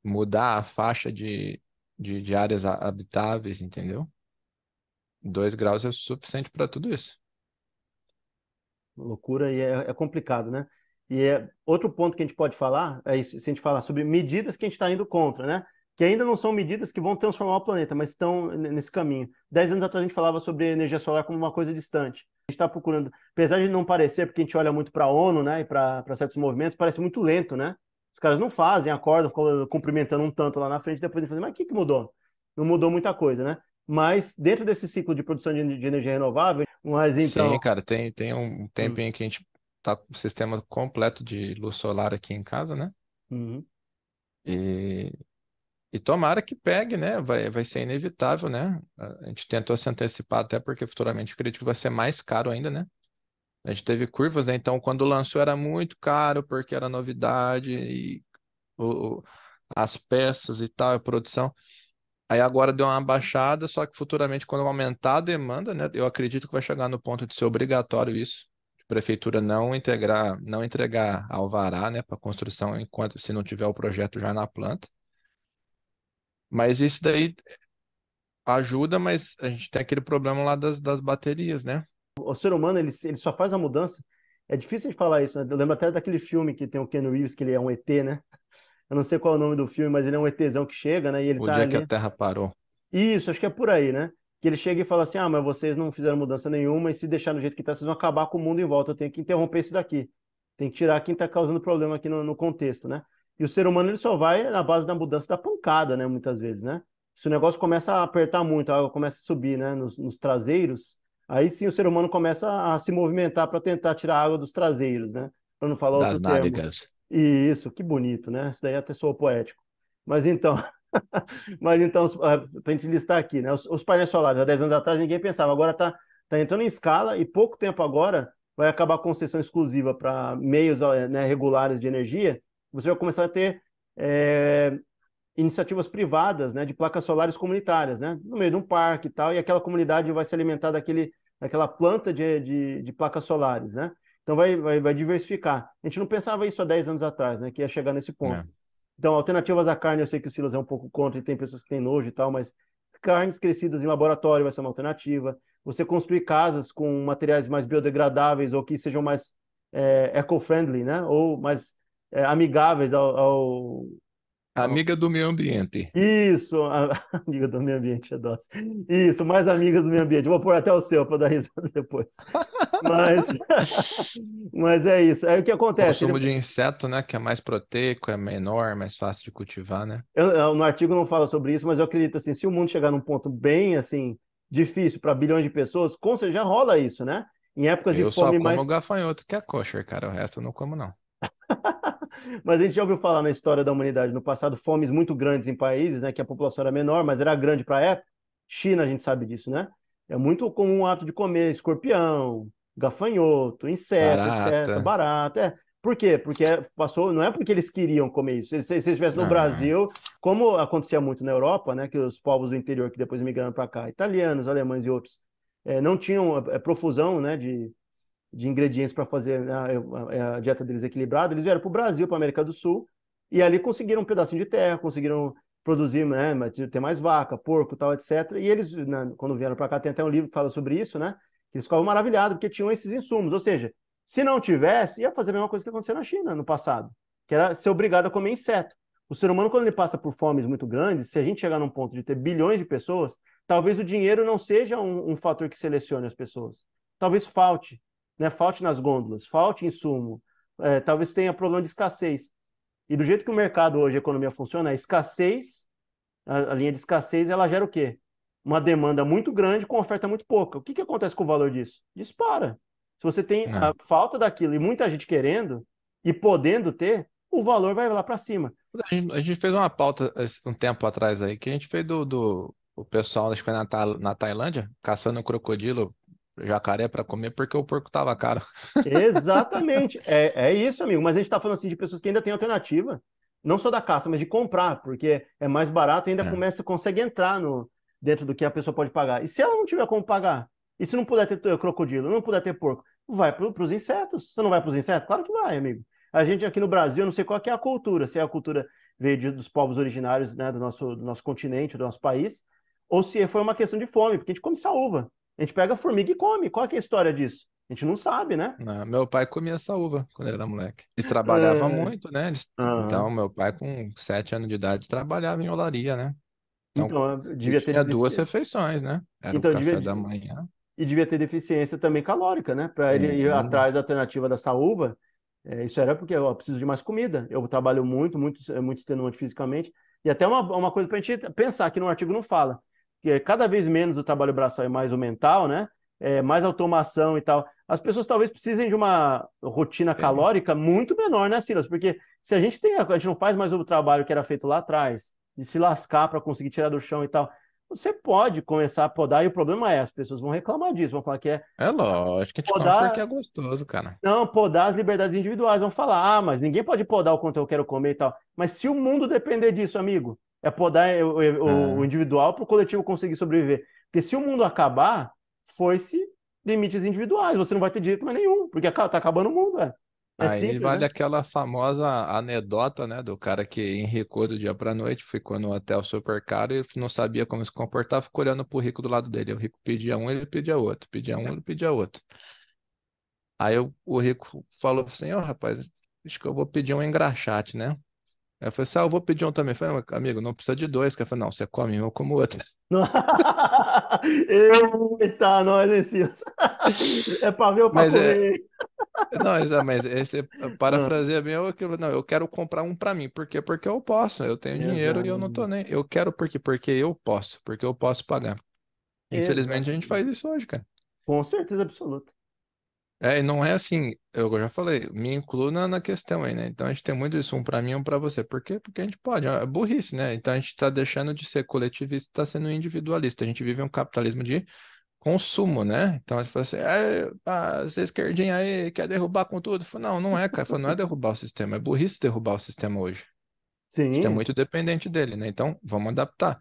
Speaker 2: mudar a faixa de, de, de áreas ha- habitáveis, entendeu? Dois graus é o suficiente para tudo isso.
Speaker 1: Loucura e é, é complicado, né? E é outro ponto que a gente pode falar, é isso, se a gente falar sobre medidas que a gente está indo contra, né? Que ainda não são medidas que vão transformar o planeta, mas estão nesse caminho. Dez anos atrás a gente falava sobre energia solar como uma coisa distante. A gente está procurando, apesar de não parecer, porque a gente olha muito para a ONU, né, e para certos movimentos, parece muito lento, né? Os caras não fazem, acordam, ficam cumprimentando um tanto lá na frente, depois eles fazem, mas o que, que mudou? Não mudou muita coisa, né? Mas dentro desse ciclo de produção de, de energia renovável, mas então.
Speaker 2: Sim, cara, tem, tem um tempinho que a gente tá com o sistema completo de luz solar aqui em casa, né?
Speaker 1: Uhum.
Speaker 2: E, e tomara que pegue, né? Vai, vai ser inevitável, né? A gente tentou se antecipar até porque futuramente acredito que vai ser mais caro ainda, né? A gente teve curvas, né? Então, quando lançou era muito caro porque era novidade e o, o- as peças e tal, a produção. Aí agora deu uma baixada, só que futuramente, quando aumentar a demanda, né? Eu acredito que vai chegar no ponto de ser obrigatório isso. A prefeitura não integrar, não entregar alvará, né, para construção enquanto se não tiver o projeto já na planta. Mas isso daí ajuda, mas a gente tem aquele problema lá das, das baterias, né?
Speaker 1: o ser humano ele, ele só faz a mudança. É difícil de falar isso, né? Eu lembro até daquele filme que tem o Keanu Reeves, que ele é um ET, né? Eu não sei qual é o nome do filme, mas ele é um ETzão que chega, né? E ele
Speaker 2: O
Speaker 1: tá
Speaker 2: dia que
Speaker 1: ali.
Speaker 2: a Terra parou.
Speaker 1: Isso, acho que é por aí, né? que ele chega e fala assim: ah, mas vocês não fizeram mudança nenhuma, e se deixar do jeito que está, vocês vão acabar com o mundo em volta. Eu tenho que interromper isso daqui. Tem que tirar quem está causando problema aqui no, no, contexto, né? E o ser humano ele só vai na base da mudança da pancada, né? Muitas vezes, né? Se o negócio começa a apertar muito, a água começa a subir, né? Nos, nos traseiros, aí sim o ser humano começa a se movimentar para tentar tirar a água dos traseiros, né? Para não falar
Speaker 2: das
Speaker 1: outro
Speaker 2: nádegas.
Speaker 1: termo. Isso, que bonito, né? Isso daí até soa poético. Mas então, (laughs) mas então, para a gente listar aqui, né? Os, os, painéis solares, há 10 anos atrás ninguém pensava, agora está tá entrando em escala e pouco tempo agora vai acabar a concessão exclusiva para meios né, regulares de energia, você vai começar a ter é, iniciativas privadas né, de placas solares comunitárias, né, no meio de um parque e tal, e aquela comunidade vai se alimentar daquele, daquela planta de, de, de placas solares, né? Então vai, vai, vai, diversificar. A gente não pensava isso há 10 anos atrás, né, que ia chegar nesse ponto. É. Então, alternativas à carne, eu sei que o Silas é um pouco contra e tem pessoas que têm nojo e tal, mas carnes crescidas em laboratório vai ser uma alternativa. Você construir casas com materiais mais biodegradáveis ou que sejam mais é, eco-friendly, né? Ou mais é, amigáveis ao, ao,
Speaker 2: Amiga do meio ambiente.
Speaker 1: Isso, (laughs) amiga do meio ambiente, é doce. Isso, mais amigas do meio ambiente. Vou pôr até o seu para dar risada (laughs) depois. Mas, (laughs) mas é isso. Aí o que acontece?
Speaker 2: O consumo de inseto, né? Que é mais proteico, é menor, mais fácil de cultivar, né?
Speaker 1: Eu, eu, no artigo não fala sobre isso, mas eu acredito assim, se o mundo chegar num ponto bem assim difícil para bilhões de pessoas, com certeza já rola isso, né? Em épocas
Speaker 2: eu
Speaker 1: de fome
Speaker 2: mais.
Speaker 1: Eu
Speaker 2: só como gafanhoto que é kosher, cara. O resto eu não como não.
Speaker 1: Mas a gente já ouviu falar na história da humanidade no passado fomes muito grandes em países, né, que a população era menor, mas era grande para a época. China, a gente sabe disso, né? É muito comum o ato de comer escorpião, gafanhoto, inseto, barata. etc. Barata. É. Por quê? Porque passou, não é porque eles queriam comer isso. Se, se eles estivessem no Brasil, como acontecia muito na Europa, né, que os povos do interior que depois migraram para cá, italianos, alemães e outros, é, não tinham é, profusão né, de, de ingredientes para fazer né, a, a, dieta deles equilibrada, eles vieram para o Brasil, para a América do Sul, e ali conseguiram um pedacinho de terra, conseguiram produzir, né, ter mais vaca, porco, tal, etc. E eles, né, quando vieram para cá, tem até um livro que fala sobre isso, né? Que eles ficavam maravilhados porque tinham esses insumos. Ou seja, se não tivesse, ia fazer a mesma coisa que aconteceu na China no passado, que era ser obrigado a comer inseto. O ser humano, quando ele passa por fomes muito grandes, se a gente chegar num ponto de ter bilhões de pessoas, talvez o dinheiro não seja um, um fator que selecione as pessoas. Talvez falte né, falte nas gôndolas, falte insumo, é, talvez tenha problema de escassez. E do jeito que o mercado hoje, a economia funciona, a escassez, a, a linha de escassez, ela gera o quê? Uma demanda muito grande com oferta muito pouca. O que, que acontece com o valor disso? Dispara. Se você tem a é. falta daquilo e muita gente querendo e podendo ter, o valor vai lá para cima.
Speaker 2: A gente, a gente, fez uma pauta um tempo atrás aí, que a gente fez do, do o pessoal, acho que foi na, na Tailândia, caçando um crocodilo jacaré para comer porque o porco tava caro.
Speaker 1: Exatamente. (laughs) É, é isso, amigo. Mas a gente está falando assim de pessoas que ainda têm alternativa, não só da caça, mas de comprar, porque é mais barato e ainda é. começa, consegue entrar no, dentro do que a pessoa pode pagar. E se ela não tiver como pagar? E se não puder ter crocodilo, não puder ter porco? Vai para os insetos. Você não vai para os insetos? Claro que vai, amigo. A gente aqui no Brasil, eu não sei qual é a cultura, se é a cultura veio de, dos povos originários né, do, nosso, do nosso continente, do nosso país, ou se foi uma questão de fome, porque a gente come saúva. A gente pega a formiga e come. Qual é a história disso? A gente não sabe, né?
Speaker 2: Não, meu pai comia essa uva quando ele era moleque. E trabalhava é... muito, né? Uhum. Então, meu pai, com sete anos de idade, trabalhava em olaria, né? Então, então devia ter tinha duas refeições, né? Era então, o café devia... da manhã.
Speaker 1: E devia ter deficiência também calórica, né? Para ele ir atrás da alternativa da saúva. É, isso era porque eu preciso de mais comida. Eu trabalho muito, muito, muito extenuante fisicamente. E até uma, uma coisa para a gente pensar, que no artigo não fala que é cada vez menos o trabalho braçal e mais o mental, né? É, mais automação e tal. As pessoas talvez precisem de uma rotina calórica muito menor, né, Silas? Porque se a gente tem, a gente não faz mais o trabalho que era feito lá atrás, de se lascar para conseguir tirar do chão e tal. Você pode começar a podar, e o problema é, as pessoas vão reclamar disso, vão falar que é.
Speaker 2: É lógico, a gente podar... porque é gostoso, cara.
Speaker 1: Não, podar as liberdades individuais. Vão falar, ah, mas ninguém pode podar o quanto eu quero comer e tal. Mas se o mundo depender disso, amigo, é podar o, o, o individual para o coletivo conseguir sobreviver. Porque se o mundo acabar, foi-se limites individuais. Você não vai ter direito mais nenhum, porque está acabando o mundo, é.
Speaker 2: É Aí simples, vale né? aquela famosa anedota, né, do cara que enricou do dia para noite, ficou no hotel super caro e não sabia como se comportar, ficou olhando pro rico do lado dele. O rico pedia um, ele pedia outro, pedia um, ele pedia outro. Aí o, o rico falou assim: Ó, oh, rapaz, acho que eu vou pedir um engraxate, né? Aí eu falei assim, ah, eu vou pedir um também. Eu falei, amigo, não precisa de dois. Eu falei, não, você come um, eu como outro. (laughs)
Speaker 1: Eita, nós, esse É pra ver ou pra
Speaker 2: Mas é,
Speaker 1: comer? (laughs)
Speaker 2: não, mas esse parafraseia bem é aquilo, não, eu quero comprar um pra mim. Por quê? Porque eu posso, eu tenho dinheiro e eu não tô nem. Eu quero por quê? Porque eu posso, porque eu posso pagar. Infelizmente a gente faz isso hoje, cara.
Speaker 1: Com certeza absoluta.
Speaker 2: É, e não é assim, eu já falei, me incluo na, na questão aí, né? Então a gente tem muito isso, um pra mim, um pra você. Por quê? Porque a gente pode, é burrice, né? Então a gente tá deixando de ser coletivista, tá sendo individualista. A gente vive um capitalismo de consumo, né? Então a gente fala assim, é, ah, essa esquerdinha aí quer derrubar com tudo. Falo, não, não é, cara. Falo, não é derrubar o sistema, é burrice derrubar o sistema hoje. A gente é
Speaker 1: Sim,
Speaker 2: muito dependente dele, né? Então vamos adaptar.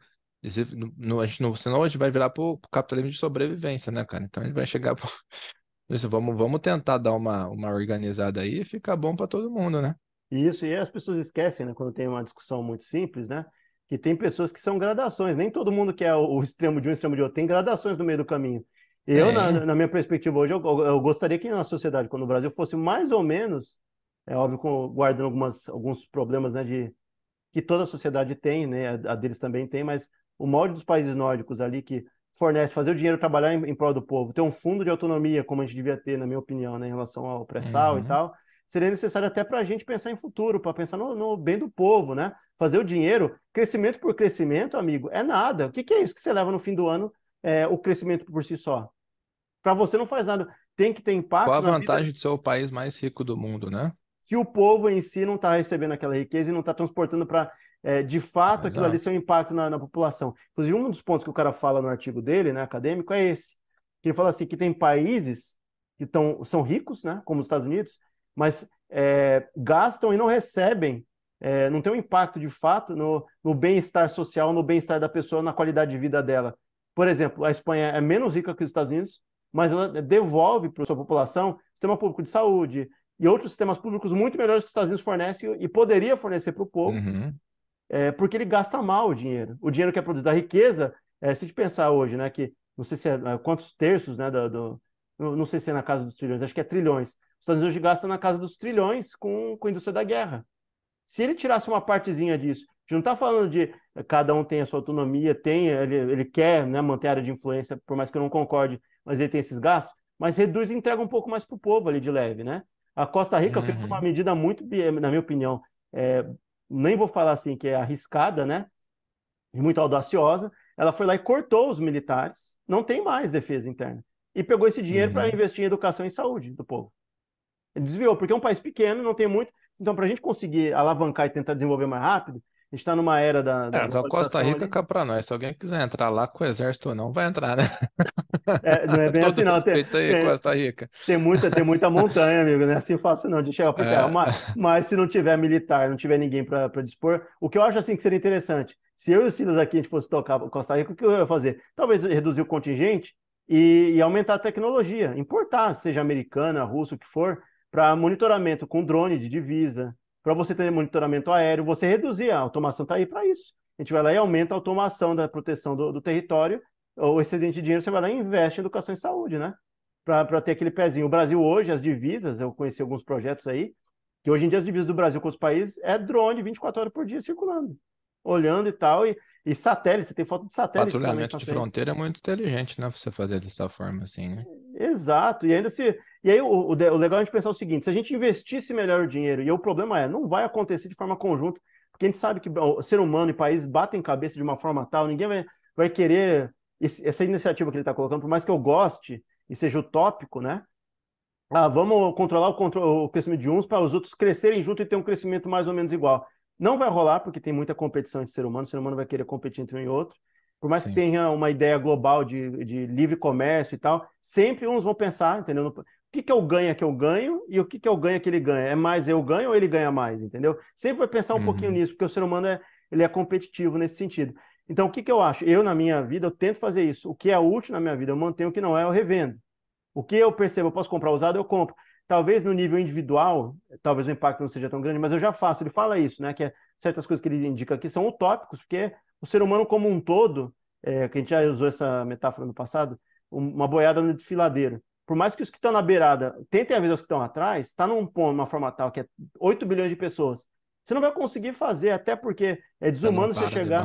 Speaker 2: No- a gente não, senão a gente vai virar pro, pro capitalismo de sobrevivência, né, cara? Então a gente vai chegar pro, isso, vamos, vamos tentar dar uma, uma organizada aí e ficar bom para todo mundo, né?
Speaker 1: isso. E as pessoas esquecem, né, quando tem uma discussão muito simples, né? Que tem pessoas que são gradações. Nem todo mundo quer o, o extremo de um, extremo de outro. Tem gradações no meio do caminho. Eu, na,
Speaker 2: Tem.
Speaker 1: na minha perspectiva hoje, eu, eu gostaria que na sociedade, quando o Brasil fosse mais ou menos, é óbvio, guardando algumas, alguns problemas, né, de que toda a sociedade tem, né? A, a deles também tem, mas o molde dos países nórdicos ali que fornece fazer o dinheiro trabalhar em, em prol do povo, ter um fundo de autonomia, como a gente devia ter, na minha opinião, né, em relação ao pré-sal e
Speaker 2: Uhum.
Speaker 1: tal, seria necessário até para a gente pensar em futuro, para pensar no, no bem do povo, né? Fazer o dinheiro, crescimento por crescimento, amigo, é nada. O que, que é isso que você leva no fim do ano, é, o crescimento por si só? Para você não faz nada. Tem que ter
Speaker 2: Qual
Speaker 1: impacto
Speaker 2: a
Speaker 1: na vida
Speaker 2: vantagem de ser o país mais rico do mundo, né?
Speaker 1: que o povo em si não está recebendo aquela riqueza e não está transportando para, é, de fato, aquilo ali
Speaker 2: Exato.
Speaker 1: ser um impacto na, na população. Inclusive, um dos pontos que o cara fala no artigo dele, né, acadêmico, é esse. Que ele fala assim, que tem países que tão, são ricos, né, como os Estados Unidos, mas é, gastam e não recebem, é, não tem um impacto de fato no, no bem-estar social, no bem-estar da pessoa, na qualidade de vida dela. Por exemplo, a Espanha é menos rica que os Estados Unidos, mas ela devolve para a sua população sistema público de saúde, e outros sistemas públicos muito melhores que os Estados Unidos fornecem e poderia fornecer para o povo,
Speaker 2: Uhum.
Speaker 1: É, porque ele gasta mal o dinheiro. O dinheiro que é produzido da riqueza, é, se a gente pensar hoje, né, que não sei se é, é, quantos terços, né, do, do- não sei se é na casa dos trilhões, acho que é trilhões. Os Estados Unidos hoje gastam na casa dos trilhões com, com a indústria da guerra. Se ele tirasse uma partezinha disso, a gente não está falando de eh, cada um tem a sua autonomia, tem, ele, ele quer, né, manter a área de influência, por mais que eu não concorde, mas ele tem esses gastos, mas reduz e entrega um pouco mais para o povo ali de leve, né? A Costa Rica fez uma
Speaker 2: Uhum.
Speaker 1: medida muito, na minha opinião, é, nem vou falar assim que é arriscada, né? E muito audaciosa. Ela foi lá e cortou os militares, não tem mais defesa interna. E pegou esse dinheiro para
Speaker 2: Uhum.
Speaker 1: investir em educação e saúde do povo. Ele desviou, porque é um país pequeno, não tem muito. Então, para a gente conseguir alavancar e tentar desenvolver mais rápido, gente está numa era da,
Speaker 2: É,
Speaker 1: da
Speaker 2: então Costa
Speaker 1: globalização
Speaker 2: Rica
Speaker 1: ali.
Speaker 2: cá pra nós. Se alguém quiser entrar lá com o exército ou não, vai entrar, né?
Speaker 1: É, não é (laughs) bem assim, não. Tem,
Speaker 2: aí,
Speaker 1: tem,
Speaker 2: Costa Rica.
Speaker 1: tem muita, tem muita montanha, amigo. Não é assim fácil, não, de chegar por terra.
Speaker 2: É,
Speaker 1: Mas, mas se não tiver militar, não tiver ninguém para dispor, o que eu acho assim que seria interessante, se eu e o Silas aqui a gente fosse tocar Costa Rica, o que eu ia fazer? Talvez reduzir o contingente e, e aumentar a tecnologia, importar, seja americana, russa, o que for, para monitoramento com drone de divisa, para você ter monitoramento aéreo, você reduzir, a automação está aí para isso. A gente vai lá e aumenta a automação da proteção do, do território, o excedente de dinheiro você vai lá e investe em educação e saúde, né? Para ter aquele pezinho. O Brasil hoje, as divisas, eu conheci alguns projetos aí, que hoje em dia as divisas do Brasil com os países é drone 24 horas por dia circulando, olhando e tal, e, e satélite, você tem foto de satélite
Speaker 2: patrulhamento de fronteira é muito inteligente, né? Você fazer dessa forma assim, né?
Speaker 1: Exato, e ainda se. E aí o, o, o legal é a gente pensar o seguinte: se a gente investisse melhor o dinheiro, e o problema é, não vai acontecer de forma conjunta, porque a gente sabe que o ser humano e país batem cabeça de uma forma tal, ninguém vai, vai querer esse, essa iniciativa que ele está colocando, por mais que eu goste e seja utópico, né? Ah, vamos controlar o, contro o crescimento de uns para os outros crescerem junto e ter um crescimento mais ou menos igual. Não vai rolar, porque tem muita competição entre ser humano, o ser humano vai querer competir entre um e outro. Por mais que
Speaker 2: Sim.
Speaker 1: tenha uma ideia global de, de livre comércio e tal, sempre uns vão pensar, entendeu? O que, que eu ganho que eu ganho e o que, que eu ganho que ele ganha? É mais eu ganho ou ele ganha mais, entendeu? Sempre vai pensar um pouquinho
Speaker 2: Uhum.
Speaker 1: nisso, porque o ser humano é, ele é competitivo nesse sentido. Então, o que, que eu acho? Eu, na minha vida, eu tento fazer isso. O que é útil na minha vida, eu mantenho. O que não é, eu revendo. O que eu percebo, eu posso comprar usado, eu compro. Talvez no nível individual, talvez o impacto não seja tão grande, mas eu já faço. Ele fala isso, né? Que é, certas coisas que ele indica aqui são utópicos, porque o ser humano como um todo, é, que a gente já usou essa metáfora no passado, um- uma boiada no desfiladeiro. Por mais que os que estão na beirada tentem avisar os que estão atrás, está num ponto, numa forma tal que é 8 bilhões de pessoas. Você não vai conseguir fazer, até porque é desumano você chegar.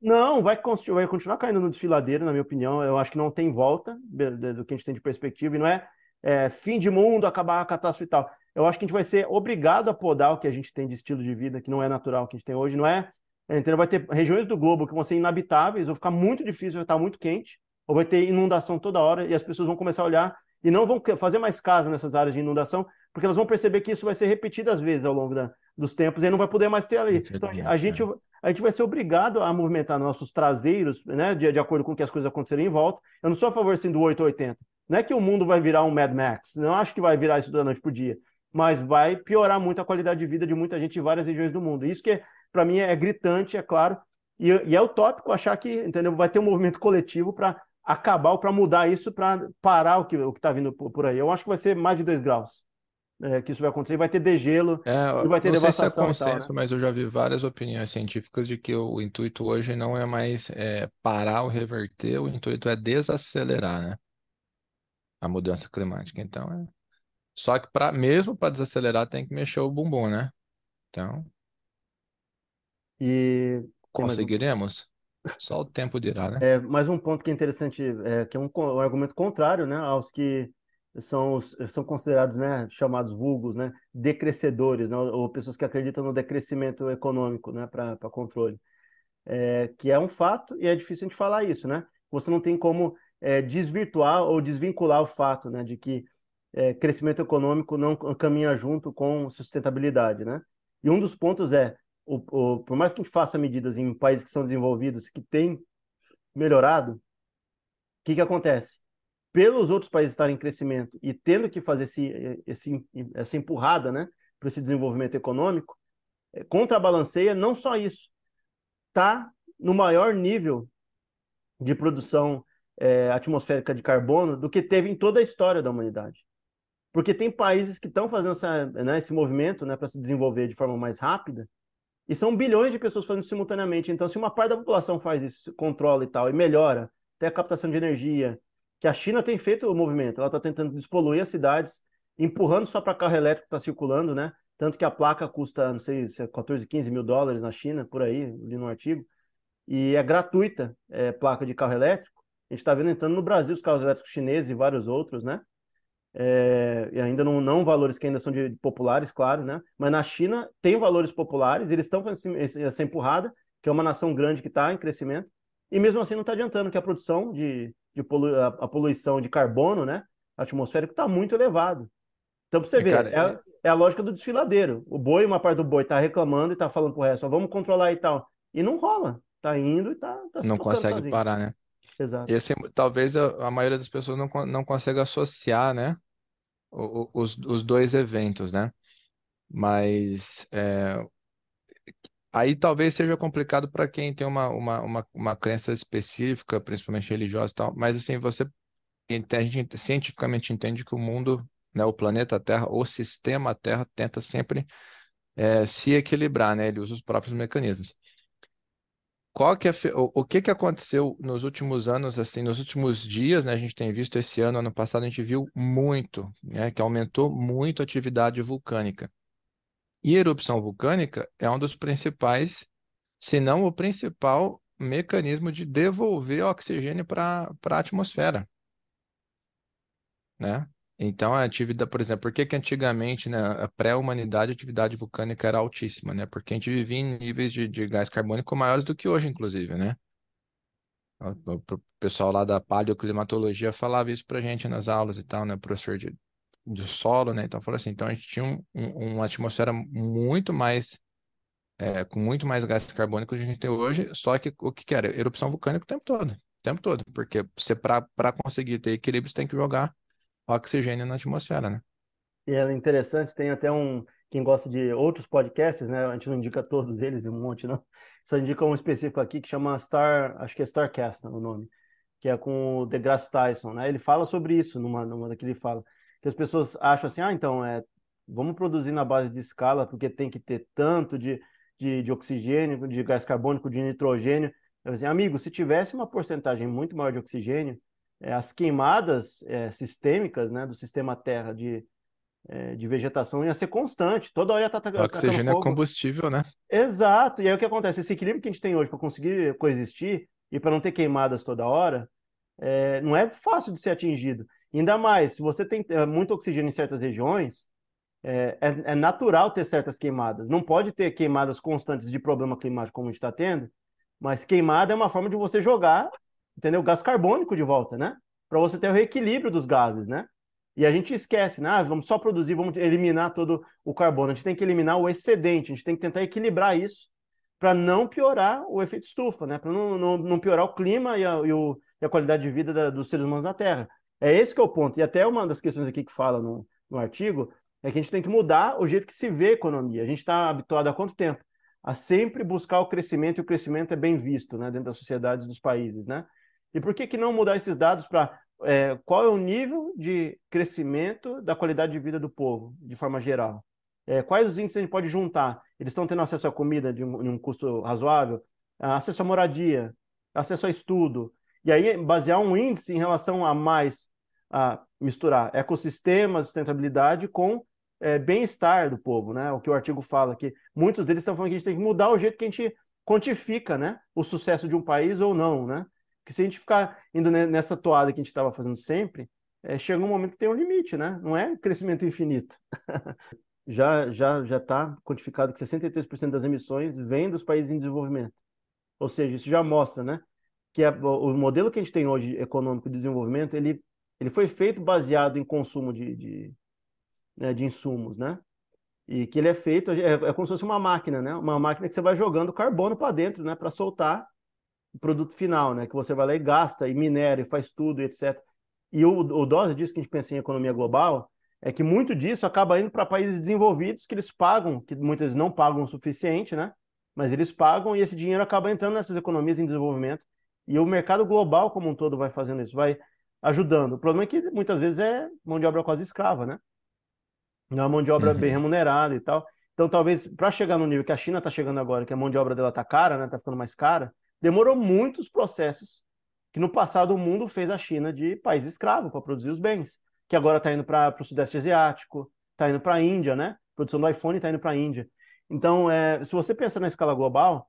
Speaker 1: Não, vai, vai continuar caindo no desfiladeiro, na minha opinião. Eu acho que não tem volta do que a gente tem de perspectiva, e não é, é fim de mundo, acabar a catástrofe e tal. Eu acho que a gente vai ser obrigado a podar o que a gente tem de estilo de vida, que não é natural, que a gente tem hoje. Não é. Entendeu? Vai ter regiões do globo que vão ser inabitáveis, vai ficar muito difícil, vai estar muito quente, ou vai ter inundação toda hora, e as pessoas vão começar a olhar e não vão fazer mais casa nessas áreas de inundação, porque elas vão perceber que isso vai ser repetido às vezes ao longo da, dos tempos e não vai poder mais ter ali. Então a gente, a gente vai ser obrigado a movimentar nossos traseiros, né, de, de acordo com que as coisas acontecerem em volta. Eu não sou a favor assim, do 880. Não é que o mundo vai virar um Mad Max, não acho que vai virar isso da noite para dia, mas vai piorar muito a qualidade de vida de muita gente em várias regiões do mundo. Isso que, para mim, é gritante, é claro, e, e é utópico achar que entendeu, vai ter um movimento coletivo para acabar ou para mudar isso, para parar o que o está vindo por, por aí. Eu acho que vai ser mais de dois graus é, que isso vai acontecer, vai ter degelo,
Speaker 2: é,
Speaker 1: e vai ter
Speaker 2: não
Speaker 1: devastação.
Speaker 2: Sei se é consenso, tal, né? mas eu já vi várias opiniões científicas de que o intuito hoje não é mais é, parar ou reverter, o intuito é desacelerar, né? A mudança climática. Então, é... só que para mesmo para desacelerar tem que mexer o bumbum, né? Então,
Speaker 1: e
Speaker 2: conseguiremos? Só o tempo dirá, né?
Speaker 1: É, mais um ponto que é interessante, é, que é um, um argumento contrário, né, aos que são, os, são considerados né, chamados vulgos, né, decrescedores, né, ou, pessoas que acreditam no decrescimento econômico né, para controle. É, que é um fato e é difícil a gente falar isso, né? Você não tem como é, desvirtuar ou desvincular o fato né, de que é, crescimento econômico não caminha junto com sustentabilidade, né? E um dos pontos é, o, o, por mais que a gente faça medidas em países que são desenvolvidos, que têm melhorado, o que, que acontece? pelos outros países estarem em crescimento e tendo que fazer esse, esse, essa empurrada né, para esse desenvolvimento econômico, é, contrabalanceia não só isso, está no maior nível de produção é, atmosférica de carbono do que teve em toda a história da humanidade. Porque tem países que estão fazendo essa, né, esse movimento né, para se desenvolver de forma mais rápida, e são bilhões de pessoas fazendo simultaneamente. Então, se uma parte da população faz isso, controla e tal, e melhora até a captação de energia, que a China tem feito o movimento. Ela está tentando despoluir as cidades, empurrando só para carro elétrico que está circulando, né? Tanto que a placa custa, não sei, 14, é 15 mil dólares na China, por aí, li no artigo. E é gratuita é, placa de carro elétrico. A gente está vendo entrando no Brasil os carros elétricos chineses e vários outros, né? É, e ainda não, não valores que ainda são de, de, populares, claro, né? Mas na China tem valores populares, eles estão fazendo essa empurrada, que é uma nação grande que está em crescimento, e mesmo assim não está adiantando que a produção de, de polu a, a, poluição de carbono, né, atmosférico, está muito elevado. Então, para você ver, é, é, é, a lógica do desfiladeiro. O boi, uma parte do boi está reclamando e está falando pro resto, vamos controlar e tal. E não rola. Está indo e está tá
Speaker 2: Não consegue sozinho. parar, né?
Speaker 1: Exato.
Speaker 2: E assim, talvez a, maioria das pessoas não, não consiga associar, né, os, os dois eventos, né? Mas é, Aí talvez seja complicado para quem tem uma, uma, uma, uma crença específica, principalmente religiosa e tal, mas assim, você a gente cientificamente entende que o mundo, né, o planeta Terra, o sistema Terra tenta sempre é, se equilibrar, né? Ele usa os próprios mecanismos. Qual que é, o, o que que aconteceu nos últimos anos, assim, nos últimos dias, né? A gente tem visto esse ano, ano passado, a gente viu muito, né? Que aumentou muito a atividade vulcânica. E erupção vulcânica é um dos principais, se não o principal mecanismo de devolver oxigênio para a atmosfera, né? Então, a atividade, por exemplo, por que que antigamente, né, a pré-humanidade, a atividade vulcânica era altíssima, né? Porque a gente vivia em níveis de, de gás carbônico maiores do que hoje, inclusive, né? O, o pessoal lá da paleoclimatologia falava isso pra gente nas aulas e tal, né? Professor de de solo, né? Então, falou assim, então a gente tinha um, um, uma atmosfera muito mais, é, com muito mais gás carbônico que a gente tem hoje, só que o que, que era? Erupção vulcânica o tempo todo, o tempo todo, porque você, para conseguir ter equilíbrio, você tem que jogar oxigênio na atmosfera, né?
Speaker 1: E é interessante, tem até um, quem gosta de outros podcasts, né? A gente não indica todos eles, um monte não, só indica um específico aqui que chama Star, acho que é Starcast, né, o nome, que é com o DeGrasse Tyson, né? Ele fala sobre isso numa, numa daquele fala que as pessoas acham assim, ah, então, é, vamos produzir na base de escala, porque tem que ter tanto de, de, de oxigênio, de gás carbônico, de nitrogênio. Eu assim, amigo, se tivesse uma porcentagem muito maior de oxigênio, é, as queimadas é, sistêmicas né, do sistema Terra de, é, de vegetação ia ser constante, toda hora ia estar
Speaker 2: O oxigênio é combustível, né?
Speaker 1: Exato, e aí o que acontece? Esse equilíbrio que a gente tem hoje para conseguir coexistir e para não ter queimadas toda hora, é, não é fácil de ser atingido. Ainda mais, se você tem é, muito oxigênio em certas regiões, é, é, é, natural ter certas queimadas. Não pode ter queimadas constantes de problema climático como a gente está tendo, mas queimada é uma forma de você jogar, entendeu? Gás carbônico de volta, né? Para você ter o reequilíbrio dos gases, né? E a gente esquece, né? Ah, vamos só produzir, vamos eliminar todo o carbono. A gente tem que eliminar o excedente, a gente tem que tentar equilibrar isso para não piorar o efeito estufa, né? Para não, não, não, piorar o clima e a, e, o, e a qualidade de vida da, dos seres humanos na Terra. É esse que é o ponto. E até uma das questões aqui que fala no, no artigo é que a gente tem que mudar o jeito que se vê a economia. A gente está habituado há quanto tempo? A sempre buscar o crescimento, e o crescimento é bem visto né, dentro das sociedades dos países. Né? E por que, que não mudar esses dados para é, qual é o nível de crescimento da qualidade de vida do povo, de forma geral? É, quais os índices a gente pode juntar? Eles estão tendo acesso à comida de um, de um custo razoável, acesso à moradia, acesso a estudo, e aí basear um índice em relação a mais, a misturar ecossistemas, sustentabilidade com é, bem-estar do povo, né? O que o artigo fala, que muitos deles estão falando que a gente tem que mudar o jeito que a gente quantifica, né? O sucesso de um país ou não, né? Que se a gente ficar indo nessa toada que a gente estava fazendo sempre, é, chega um momento que tem um limite, né? Não é crescimento infinito. (laughs) já já já está quantificado que 63% das emissões vêm dos países em desenvolvimento. Ou seja, isso já mostra, né? Que a, o modelo que a gente tem hoje econômico de desenvolvimento, ele, ele foi feito baseado em consumo de, de, né, de insumos, né? E que ele é feito, é, é como se fosse uma máquina, né? Uma máquina que você vai jogando carbono para dentro, né? Para soltar o produto final, né? Que você vai lá e gasta, e minera, e faz tudo, e etc. E o, o dose disso que a gente pensa em economia global é que muito disso acaba indo para países desenvolvidos que eles pagam, que muitas vezes não pagam o suficiente, né? Mas eles pagam e esse dinheiro acaba entrando nessas economias em desenvolvimento. E o mercado global como um todo vai fazendo isso, vai ajudando. O problema é que muitas vezes é mão de obra quase escrava, né? Não é mão de obra uhum. bem remunerada e tal. Então, talvez, para chegar no nível que a China está chegando agora, que a mão de obra dela está cara, né? Está ficando mais cara, demorou muitos processos que no passado o mundo fez a China de país escravo para produzir os bens, que agora está indo para o Sudeste Asiático, está indo para a Índia, né? A produção do iPhone está indo para a Índia. Então, é, se você pensa na escala global,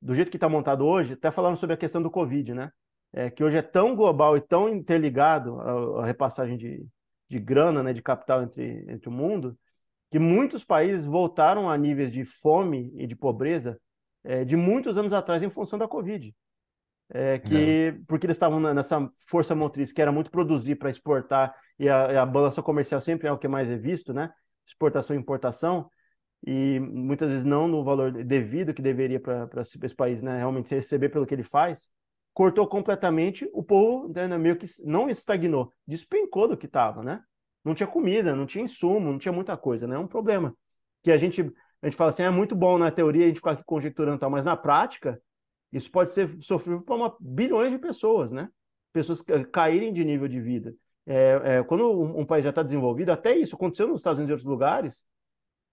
Speaker 1: do jeito que está montado hoje, até falando sobre a questão do Covid, né? É, que hoje é tão global e tão interligado a, a repassagem de, de grana, né, de capital entre, entre o mundo, que muitos países voltaram a níveis de fome e de pobreza é, de muitos anos atrás em função da Covid. É, que, é. Porque eles estavam nessa força motriz que era muito produzir para exportar, e a, a, balança comercial sempre é o que mais é visto, né? Exportação e importação, e muitas vezes não no valor devido que deveria para esse país né, realmente receber pelo que ele faz cortou completamente, o povo né, meio que não estagnou, despencou do que estava, né? Não tinha comida, não tinha insumo, não tinha muita coisa, né? É um problema. Que a gente, a gente fala assim, é muito bom na teoria a gente ficar aqui conjecturando tal, mas na prática, isso pode ser sofrível para bilhões de pessoas, né? Pessoas caírem de nível de vida. É, é, quando um, um, país já está desenvolvido, até isso aconteceu nos Estados Unidos e outros lugares,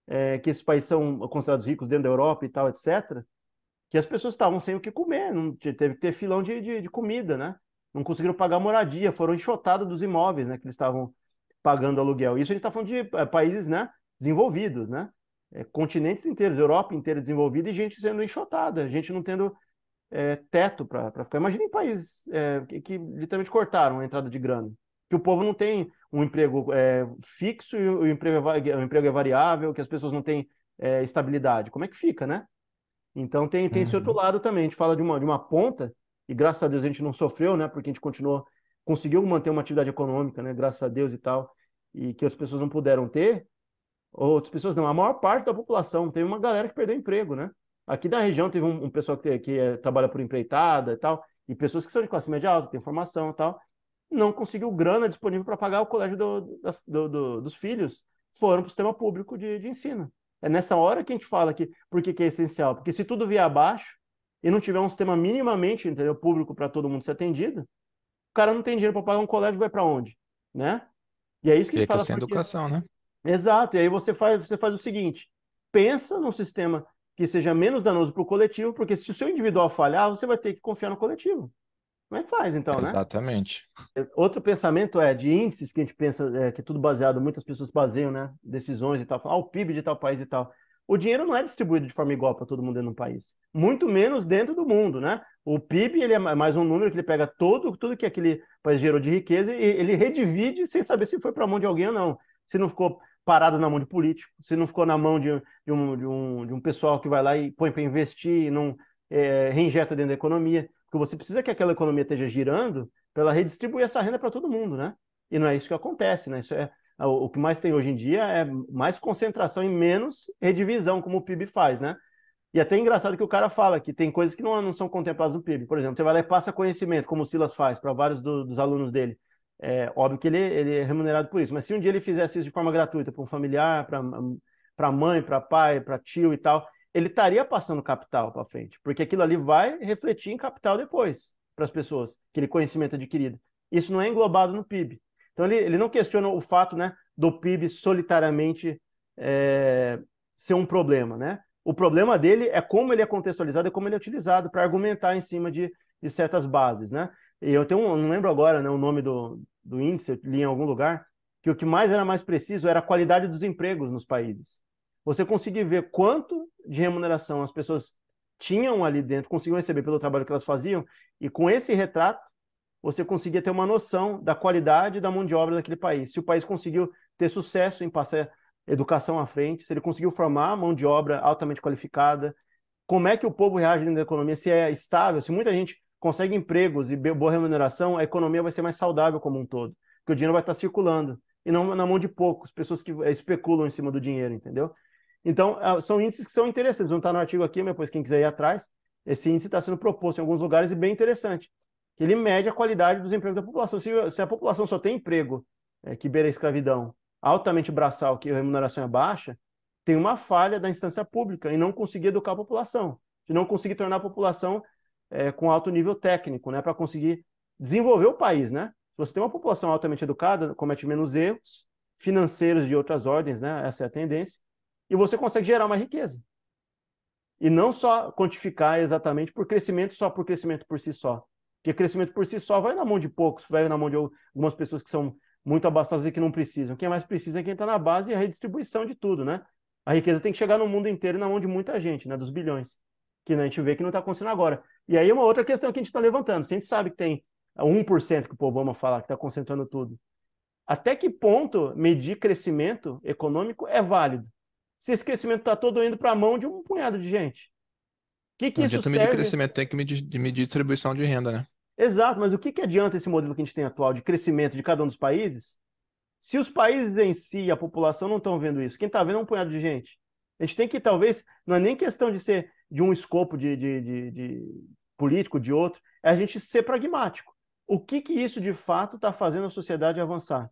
Speaker 1: é, que esses países são considerados ricos dentro da Europa e tal, etc que as pessoas estavam sem o que comer, não teve que ter filão de, de, de comida, né? Não conseguiram pagar moradia, foram enxotados dos imóveis, né? Que eles estavam pagando aluguel. Isso a gente está falando de é, países, né? Desenvolvidos, né? É, continentes inteiros, Europa inteira desenvolvida e gente sendo enxotada, gente não tendo é, teto para ficar. Imagina em países é, que, que, literalmente cortaram a entrada de grana, que o povo não tem um emprego é, fixo e o emprego, é, o emprego é variável, que as pessoas não têm estabilidade. Como é que fica, né? Então tem, tem uhum. esse outro uhum. lado também. A gente fala de uma, de uma ponta, e graças a Deus a gente não sofreu, né? Porque a gente continuou, conseguiu manter uma atividade econômica, né? Graças a Deus e tal, e que as pessoas não puderam ter. Outras pessoas não, a maior parte da população. Teve uma galera que perdeu emprego, né? Aqui da região teve um, um pessoal que, que é, trabalha por empreitada e tal, e pessoas que são de classe média alta, tem formação e tal, não conseguiu grana disponível para pagar o colégio do, das, do, do, dos filhos, foram para o sistema público de, de ensino. É nessa hora que a gente fala que por que, é essencial. Porque se tudo vier abaixo e não tiver um sistema minimamente entendeu, público para todo mundo ser atendido, o cara não tem dinheiro para pagar um colégio, vai para onde? Né? E é isso que a gente fala.
Speaker 2: Sem porque... educação, né?
Speaker 1: Exato. E aí você faz, você faz o seguinte: pensa num sistema que seja menos danoso para o coletivo, porque se o seu individual falhar, você vai ter que confiar no coletivo. Como é que faz, então,
Speaker 2: né? Exatamente.
Speaker 1: Outro pensamento é de índices que a gente pensa, é, que é tudo baseado, muitas pessoas baseiam, né? Decisões e tal, falam, ah, o PIB de tal país e tal. O dinheiro não é distribuído de forma igual para todo mundo dentro do país. Muito menos dentro do mundo, né? O PIB ele é mais um número que ele pega todo, tudo que aquele país gerou de riqueza e ele redivide sem saber se foi para a mão de alguém ou não. Se não ficou parado na mão de político, se não ficou na mão de, de, um, de, um, de um pessoal que vai lá e põe para investir e não é, reinjeta dentro da economia. Porque você precisa que aquela economia esteja girando para ela redistribuir essa renda para todo mundo, né? E não é isso que acontece, né? Isso é o que mais tem hoje em dia é mais concentração e menos redivisão, como o PIB faz, né? E até é engraçado que o cara fala que tem coisas que não, não são contempladas no PIB. Por exemplo, você vai lá e passa conhecimento, como o Silas faz para vários do, dos alunos dele. É óbvio que ele, ele é remunerado por isso, mas se um dia ele fizesse isso de forma gratuita para um familiar, para mãe, para pai, para tio e tal, ele estaria passando capital para frente, porque aquilo ali vai refletir em capital depois para as pessoas, aquele conhecimento adquirido. Isso não é englobado no PIB. Então ele, ele não questiona o fato né, do PIB solitariamente é, ser um problema. Né? O problema dele é como ele é contextualizado e como ele é utilizado para argumentar em cima de, de certas bases. Né? Eu tenho um, não lembro agora né, o nome do, do índice, eu li em algum lugar, que o que mais era mais preciso era a qualidade dos empregos nos países você conseguir ver quanto de remuneração as pessoas tinham ali dentro, conseguiam receber pelo trabalho que elas faziam, e com esse retrato, você conseguia ter uma noção da qualidade da mão de obra daquele país. Se o país conseguiu ter sucesso em passar educação à frente, se ele conseguiu formar mão de obra altamente qualificada, como é que o povo reage dentro da economia, se é estável, se muita gente consegue empregos e boa remuneração, a economia vai ser mais saudável como um todo, porque o dinheiro vai estar circulando, e não na mão de poucos, pessoas que especulam em cima do dinheiro, entendeu? Então, ah, são índices que são interessantes. Não está no artigo aqui, mas depois quem quiser ir atrás, esse índice está sendo proposto em alguns lugares e bem interessante. Ele mede a qualidade dos empregos da população. Se, se a população só tem emprego é, que beira a escravidão, altamente braçal, que a remuneração é baixa, tem uma falha da instância pública em não conseguir educar a população, de não conseguir tornar a população é, com alto nível técnico, né, para conseguir desenvolver o país, né? Se você tem uma população altamente educada, comete menos erros financeiros de outras ordens, né? Essa é a tendência e você consegue gerar mais riqueza. E não só quantificar exatamente por crescimento, só por crescimento por si só. Porque crescimento por si só vai na mão de poucos, vai na mão de algumas pessoas que são muito abastadas e que não precisam. Quem mais precisa é quem está na base e a redistribuição de tudo, né? A riqueza tem que chegar no mundo inteiro na mão de muita gente, né? Dos bilhões. Que a gente vê que não está acontecendo agora. E aí uma outra questão que a gente está levantando. Se a gente sabe que tem 1% que o povo ama falar, que está concentrando tudo, até que ponto medir crescimento econômico é válido? se esse crescimento está todo indo para a mão de um punhado de gente?
Speaker 2: O que, que isso serve? medir crescimento, tem que medir, medir distribuição de renda, né?
Speaker 1: Exato, mas o que, que adianta esse modelo que a gente tem atual de crescimento de cada um dos países se os países em si, a população, não estão vendo isso? Quem está vendo é um punhado de gente. A gente tem que, talvez, não é nem questão de ser de um escopo de, de, de, de político, de outro, é a gente ser pragmático. O que, que isso, de fato, está fazendo a sociedade avançar? O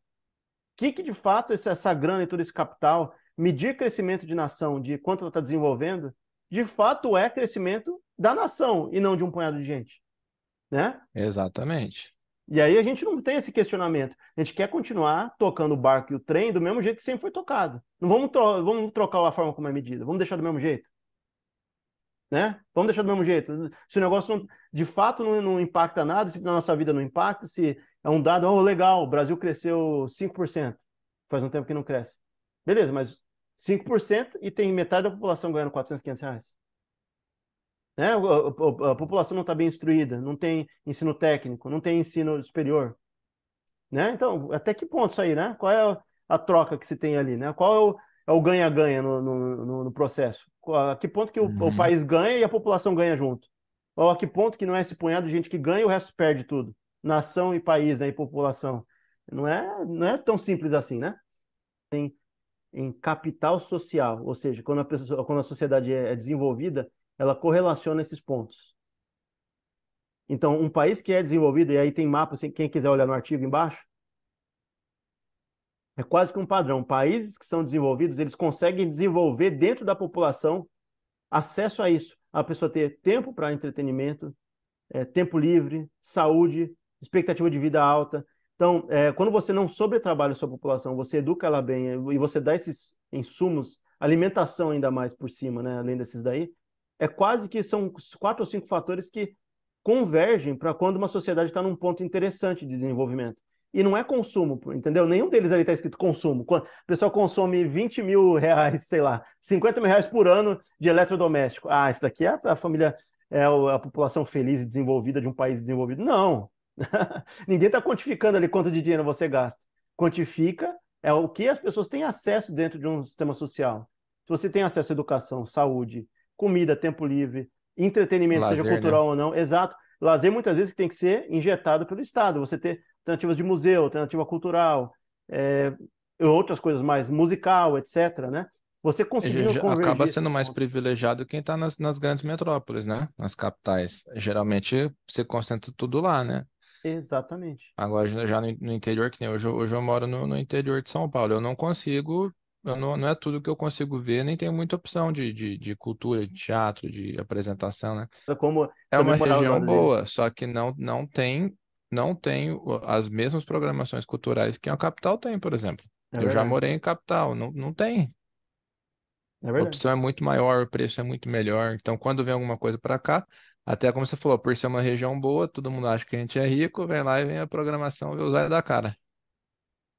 Speaker 1: que, que de fato, essa, essa grana e todo esse capital, medir crescimento de nação, de quanto ela está desenvolvendo, de fato é crescimento da nação e não de um punhado de gente. Né?
Speaker 2: Exatamente.
Speaker 1: E aí a gente não tem esse questionamento. A gente quer continuar tocando o barco e o trem do mesmo jeito que sempre foi tocado. Não vamos, tro vamos trocar a forma como é medida, vamos deixar do mesmo jeito. Né? Vamos deixar do mesmo jeito. Se o negócio não, de fato não, não, impacta nada, se na nossa vida não impacta, se é um dado, oh, legal, o Brasil cresceu 5%, faz um tempo que não cresce. Beleza, mas 5% e tem metade da população ganhando 400, 500 reais. Né? A, a, a população não está bem instruída, não tem ensino técnico, não tem ensino superior. Né? Então, até que ponto isso aí, né? Qual é a, troca que se tem ali, né? Qual é o é ganha-ganha no, no, no, processo? A que ponto que o, uhum. o, país ganha e a população ganha junto? Ou a que ponto que não é esse punhado de gente que ganha e o resto perde tudo? Nação e país, né, e população. Não é, não é tão simples assim, né? Tem em capital social, ou seja, quando a, pessoa, quando a sociedade é, é desenvolvida, ela correlaciona esses pontos. Então, um país que é desenvolvido, e aí tem mapa, quem quiser olhar no artigo embaixo, é quase que um padrão. Países que são desenvolvidos, eles conseguem desenvolver dentro da população acesso a isso. A pessoa ter tempo para entretenimento, é, tempo livre, saúde, expectativa de vida alta. Então, é, quando você não sobretrabalha a sua população, você educa ela bem e você dá esses insumos, alimentação ainda mais por cima, né, além desses daí, é quase que são quatro ou cinco fatores que convergem para quando uma sociedade está num ponto interessante de desenvolvimento. E não é consumo, entendeu? Nenhum deles ali está escrito consumo. Quando o pessoal consome 20 mil reais, sei lá, 50 mil reais por ano de eletrodoméstico. Ah, isso daqui é a família, é a população feliz e desenvolvida de um país desenvolvido. Não. (laughs) Ninguém está quantificando ali quanto de dinheiro você gasta. Quantifica é o que as pessoas têm acesso dentro de um sistema social. Se você tem acesso à educação, saúde, comida, tempo livre, entretenimento, Lazer, seja né? cultural né? ou não, exato. Lazer muitas vezes tem que ser injetado pelo Estado. Você ter alternativas de museu, alternativa cultural, é, outras coisas mais, musical, etc., né? Você conseguindo
Speaker 2: Acaba sendo mais privilegiado quem está nas, nas grandes metrópoles, né? Nas capitais. Geralmente você concentra tudo lá, né?
Speaker 1: Exatamente.
Speaker 2: Agora, já no, no interior, que nem hoje, hoje eu moro no, no interior de São Paulo, eu não consigo, não, não é tudo que eu consigo ver, nem tenho muita opção de, de, de cultura, de teatro, de apresentação, né?
Speaker 1: Como
Speaker 2: é uma região boa, só que não, não tem não tem as mesmas programações culturais que a capital tem, por exemplo. É eu já morei em capital, não, não tem.
Speaker 1: É
Speaker 2: a opção é muito maior, o preço é muito melhor. Então, quando vem alguma coisa para cá, até como você falou, por ser uma região boa, todo mundo acha que a gente é rico, vem lá e vem a programação e usar da cara.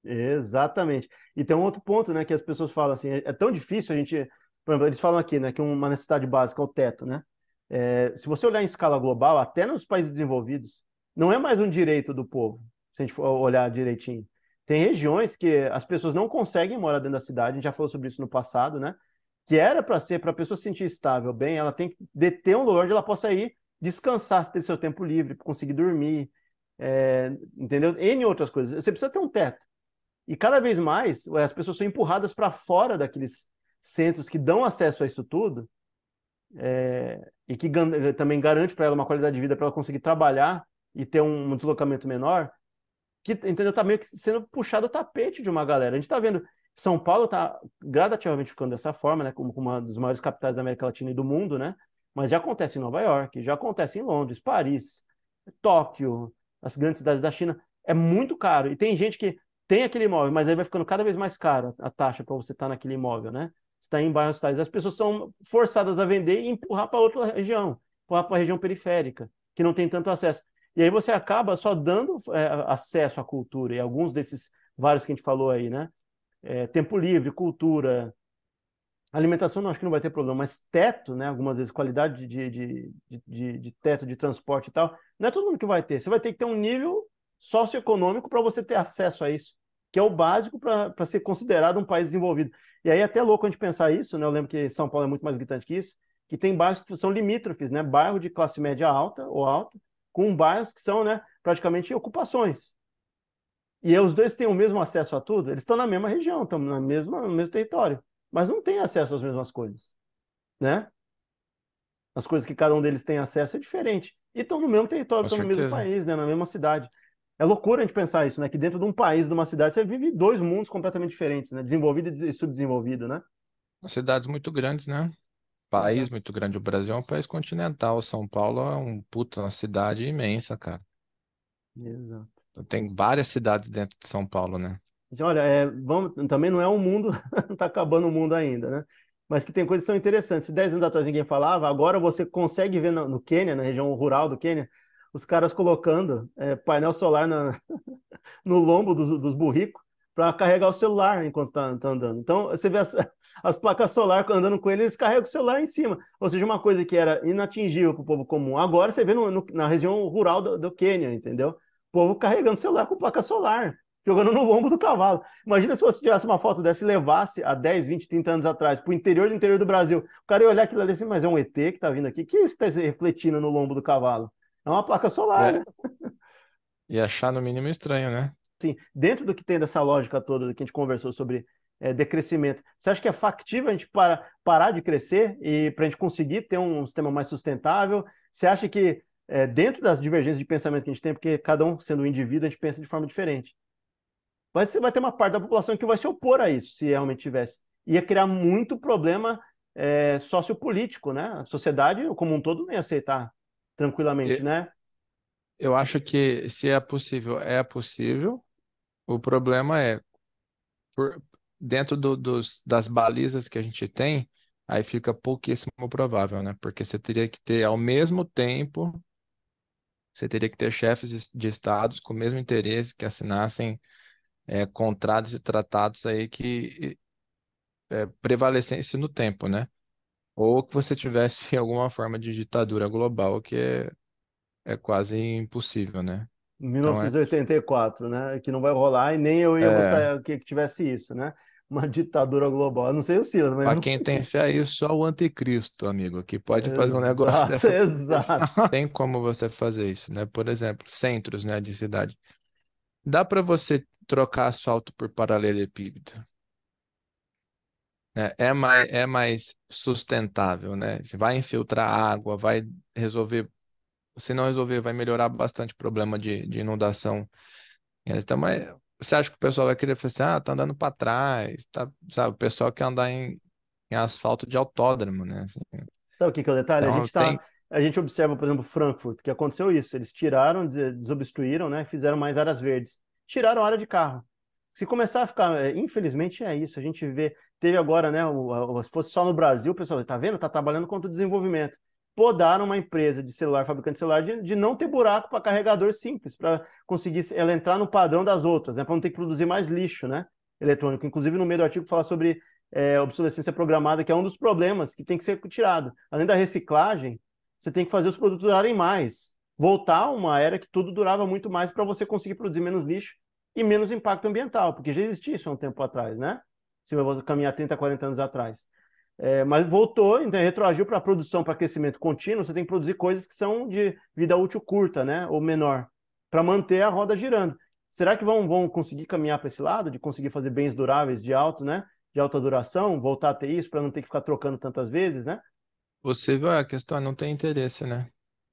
Speaker 1: Exatamente. E tem um outro ponto, né, que as pessoas falam assim, é, é tão difícil a gente, eles falam aqui, né, que uma necessidade básica é o teto, né? É, se você olhar em escala global, até nos países desenvolvidos, não é mais um direito do povo, se a gente for olhar direitinho. Tem regiões que as pessoas não conseguem morar dentro da cidade, a gente já falou sobre isso no passado, né? Que era para ser, para a pessoa se sentir estável, bem, ela tem que ter um lugar onde ela possa ir descansar, ter seu tempo livre, conseguir dormir, é, entendeu? N outras coisas. Você precisa ter um teto. E cada vez mais as pessoas são empurradas para fora daqueles centros que dão acesso a isso tudo é, e que também garante para ela uma qualidade de vida para ela conseguir trabalhar e ter um, deslocamento menor, que entendeu? Está meio que sendo puxado o tapete de uma galera. A gente está vendo São Paulo está gradativamente ficando dessa forma, né? Como uma das maiores capitais da América Latina e do mundo, né? Mas já acontece em Nova York, já acontece em Londres, Paris, Tóquio, as grandes cidades da China. É muito caro. E tem gente que tem aquele imóvel, mas aí vai ficando cada vez mais caro a taxa para você estar tá naquele imóvel, né? está em bairros tais. As pessoas são forçadas a vender e empurrar para outra região, empurrar para a região periférica, que não tem tanto acesso. E aí você acaba só dando é, acesso à cultura, e alguns desses vários que a gente falou aí, né? É, tempo livre, cultura, alimentação não acho que não vai ter problema, mas teto, né? Algumas vezes qualidade de, de, de, de, teto, de transporte e tal, não é todo mundo que vai ter. Você vai ter que ter um nível socioeconômico para você ter acesso a isso, que é o básico para ser considerado um país desenvolvido. E aí é até louco a gente pensar isso, né? Eu lembro que São Paulo é muito mais gritante que isso, que tem bairros que são limítrofes, né? Bairro de classe média alta ou alta, com bairros que são né, praticamente ocupações. E os dois têm o mesmo acesso a tudo, eles estão na mesma região, estão na mesma, no mesmo território, mas não têm acesso às mesmas coisas. Né? As coisas que cada um deles tem acesso é diferente. E estão no mesmo território, estão no mesmo país, né, na mesma cidade. É loucura a gente pensar isso, né? Que dentro de um país, de uma cidade, você vive dois mundos completamente diferentes, né? Desenvolvido e subdesenvolvido, né?
Speaker 2: Cidades muito grandes, né? país muito grande. O Brasil é um país continental. São Paulo é um puta, uma cidade imensa, cara.
Speaker 1: Exato.
Speaker 2: Tem várias cidades dentro de São Paulo, né?
Speaker 1: Olha, é, vamos, também não é um mundo, não (laughs) está acabando o mundo ainda, né? Mas que tem coisas que são interessantes. Se 10 anos atrás ninguém falava, agora você consegue ver no, no Quênia, na região rural do Quênia, os caras colocando é, painel solar na, (laughs) no lombo dos, dos burricos para carregar o celular enquanto está tá andando. Então, você vê as, (laughs) as placas solar andando com ele, eles carregam o celular em cima. Ou seja, uma coisa que era inatingível para o povo comum. Agora você vê no, no, na região rural do, do Quênia, entendeu? O povo carregando celular com placa solar, jogando no lombo do cavalo. Imagina se você tirasse uma foto dessa e levasse há 10, 20, 30 anos atrás para o interior do interior do Brasil. O cara ia olhar aquilo ali assim, mas é um ET que está vindo aqui. que é isso que está refletindo no lombo do cavalo? É uma placa solar, é. né?
Speaker 2: E achar no mínimo estranho, né?
Speaker 1: Sim, dentro do que tem dessa lógica toda que a gente conversou sobre é, decrescimento, você acha que é factível a gente para, parar de crescer e para a gente conseguir ter um sistema mais sustentável? Você acha que é, dentro das divergências de pensamento que a gente tem, porque cada um sendo um indivíduo, a gente pensa de forma diferente, mas você vai ter uma parte da população que vai se opor a isso, se realmente tivesse. Ia criar muito problema é, sociopolítico, né? A sociedade como um todo não ia aceitar tranquilamente, eu, né?
Speaker 2: Eu acho que se é possível, é possível, o problema é, por, dentro do, dos, das balizas que a gente tem, aí fica pouquíssimo provável, né? Porque você teria que ter ao mesmo tempo você teria que ter chefes de estados com o mesmo interesse que assinassem é, contratos e tratados aí que é, prevalecessem no tempo, né? Ou que você tivesse (laughs) alguma forma de ditadura global, que é, é quase impossível, né? Então é,
Speaker 1: 1984, né? Que não vai rolar e nem eu ia
Speaker 2: é,
Speaker 1: gostar que, que tivesse isso, né? Uma (laughs) ditadura global. Eu não sei o Silas, mas
Speaker 2: para
Speaker 1: não...
Speaker 2: quem tem (laughs) fé aí, só o anticristo, amigo, que pode fazer um negócio
Speaker 1: Exato,
Speaker 2: dessa.
Speaker 1: exato.
Speaker 2: Tem como você fazer isso, né? Por exemplo, centros, né, de cidade. Dá para você trocar asfalto por paralelepípedo. Né? É mais, é mais sustentável, né? Você vai infiltrar água, vai resolver. Se não resolver, vai melhorar bastante o problema de, de inundação. Então, mas você acha que o pessoal vai querer falar assim, ah, tá andando para trás, tá, sabe? O pessoal quer andar em, em asfalto de autódromo, né? Assim,
Speaker 1: Sabe o que que é o detalhe? A
Speaker 2: então
Speaker 1: gente
Speaker 2: tem.
Speaker 1: tá, a gente observa, por exemplo, Frankfurt, que aconteceu isso. Eles tiraram, des- desobstruíram, né? Fizeram mais áreas verdes. Tiraram a área de carro. Se começar a ficar, é, infelizmente é isso. A gente vê, teve agora, né? se fosse só no Brasil, o pessoal, tá vendo? Tá trabalhando contra o desenvolvimento. Podaram uma empresa de celular, fabricante de celular, de, de não ter buraco para carregador simples, para conseguir ela entrar no padrão das outras, né? Para não ter que produzir mais lixo, né? Eletrônico. Inclusive, no meio do artigo fala sobre é, obsolescência programada, que é um dos problemas que tem que ser tirado. Além da reciclagem, você tem que fazer os produtos durarem mais. Voltar a uma era que tudo durava muito mais para você conseguir produzir menos lixo e menos impacto ambiental, porque já existia isso há um tempo atrás, né? Se eu vou caminhar 30, 40 anos atrás. É, mas voltou, então retroagiu para a produção, para aquecimento contínuo, você tem que produzir coisas que são de vida útil curta, né? Ou menor, para manter a roda girando. Será que vão, vão conseguir caminhar para esse lado, de conseguir fazer bens duráveis de alto, né? De alta duração, voltar a ter isso para não ter que ficar trocando tantas vezes, né?
Speaker 2: Possível, a questão é não ter interesse, né?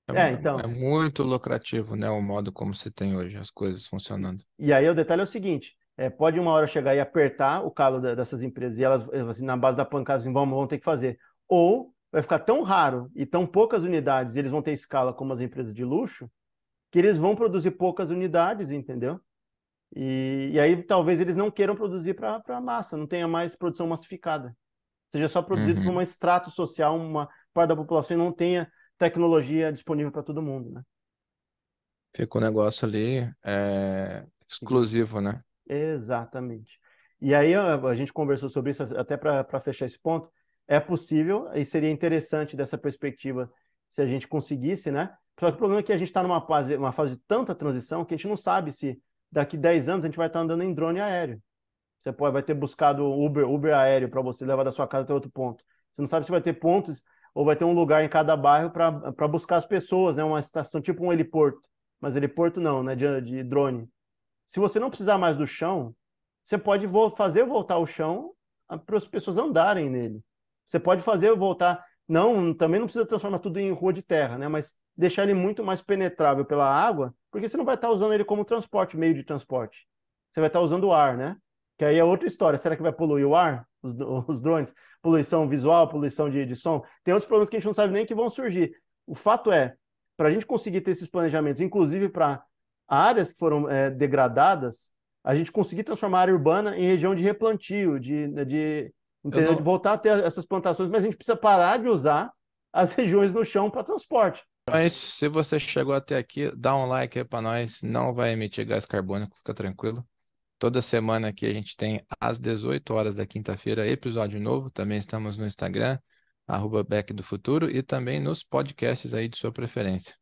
Speaker 2: É,
Speaker 1: É,
Speaker 2: é- é
Speaker 1: então.
Speaker 2: muito lucrativo, né? O modo como se tem hoje, as coisas funcionando.
Speaker 1: E aí o detalhe é o seguinte: é, pode uma hora chegar e apertar o calo da- dessas empresas e elas, assim, na base da pancada, assim, vão, vão ter que fazer. Ou vai ficar tão raro e tão poucas unidades, e eles vão ter escala como as empresas de luxo, que eles vão produzir poucas unidades, entendeu? E, e aí talvez eles não queiram produzir para massa, não tenha mais produção massificada. Seja só produzido por
Speaker 2: Uhum.
Speaker 1: um extrato social, uma parte da população e não tenha tecnologia disponível para todo mundo, né?
Speaker 2: Fica o negócio ali é, exclusivo, né?
Speaker 1: Exatamente. E aí a, gente conversou sobre isso até para fechar esse ponto. É possível e seria interessante dessa perspectiva se a gente conseguisse, né? Só que o problema é que a gente está numa fase, uma fase de tanta transição que a gente não sabe se daqui 10 anos a gente vai estar andando em drone aéreo. Você pode, vai ter buscado Uber, Uber aéreo para você levar da sua casa até outro ponto. Você não sabe se vai ter pontos ou vai ter um lugar em cada bairro para buscar as pessoas, né? Uma estação tipo um heliporto. Mas heliporto não, né? De, de drone. Se você não precisar mais do chão, você pode fazer voltar o chão para as pessoas andarem nele. Você pode fazer voltar. Não, também não precisa transformar tudo em rua de terra, né? Mas deixar ele muito mais penetrável pela água, porque você não vai estar usando ele como transporte, meio de transporte. Você vai estar usando o ar, né? Que aí é outra história. Será que vai poluir o ar? Os, (laughs) os drones? Poluição visual, poluição de, de som? Tem outros problemas que a gente não sabe nem que vão surgir. O fato é, para a gente conseguir ter esses planejamentos, inclusive para áreas que foram é, degradadas, a gente conseguir transformar a área urbana em região de replantio, de, de, entendeu? de
Speaker 2: não.
Speaker 1: voltar a ter essas plantações, mas a gente precisa parar de usar as (laughs) regiões no chão para transporte.
Speaker 2: Mas se você chegou até aqui, dá um like aí pra nós. Não vai emitir gás carbônico, fica tranquilo. Toda semana aqui a gente tem às 18 horas da quinta-feira episódio novo. Também estamos no Instagram, arroba Back do Futuro, e também nos podcasts aí de sua preferência.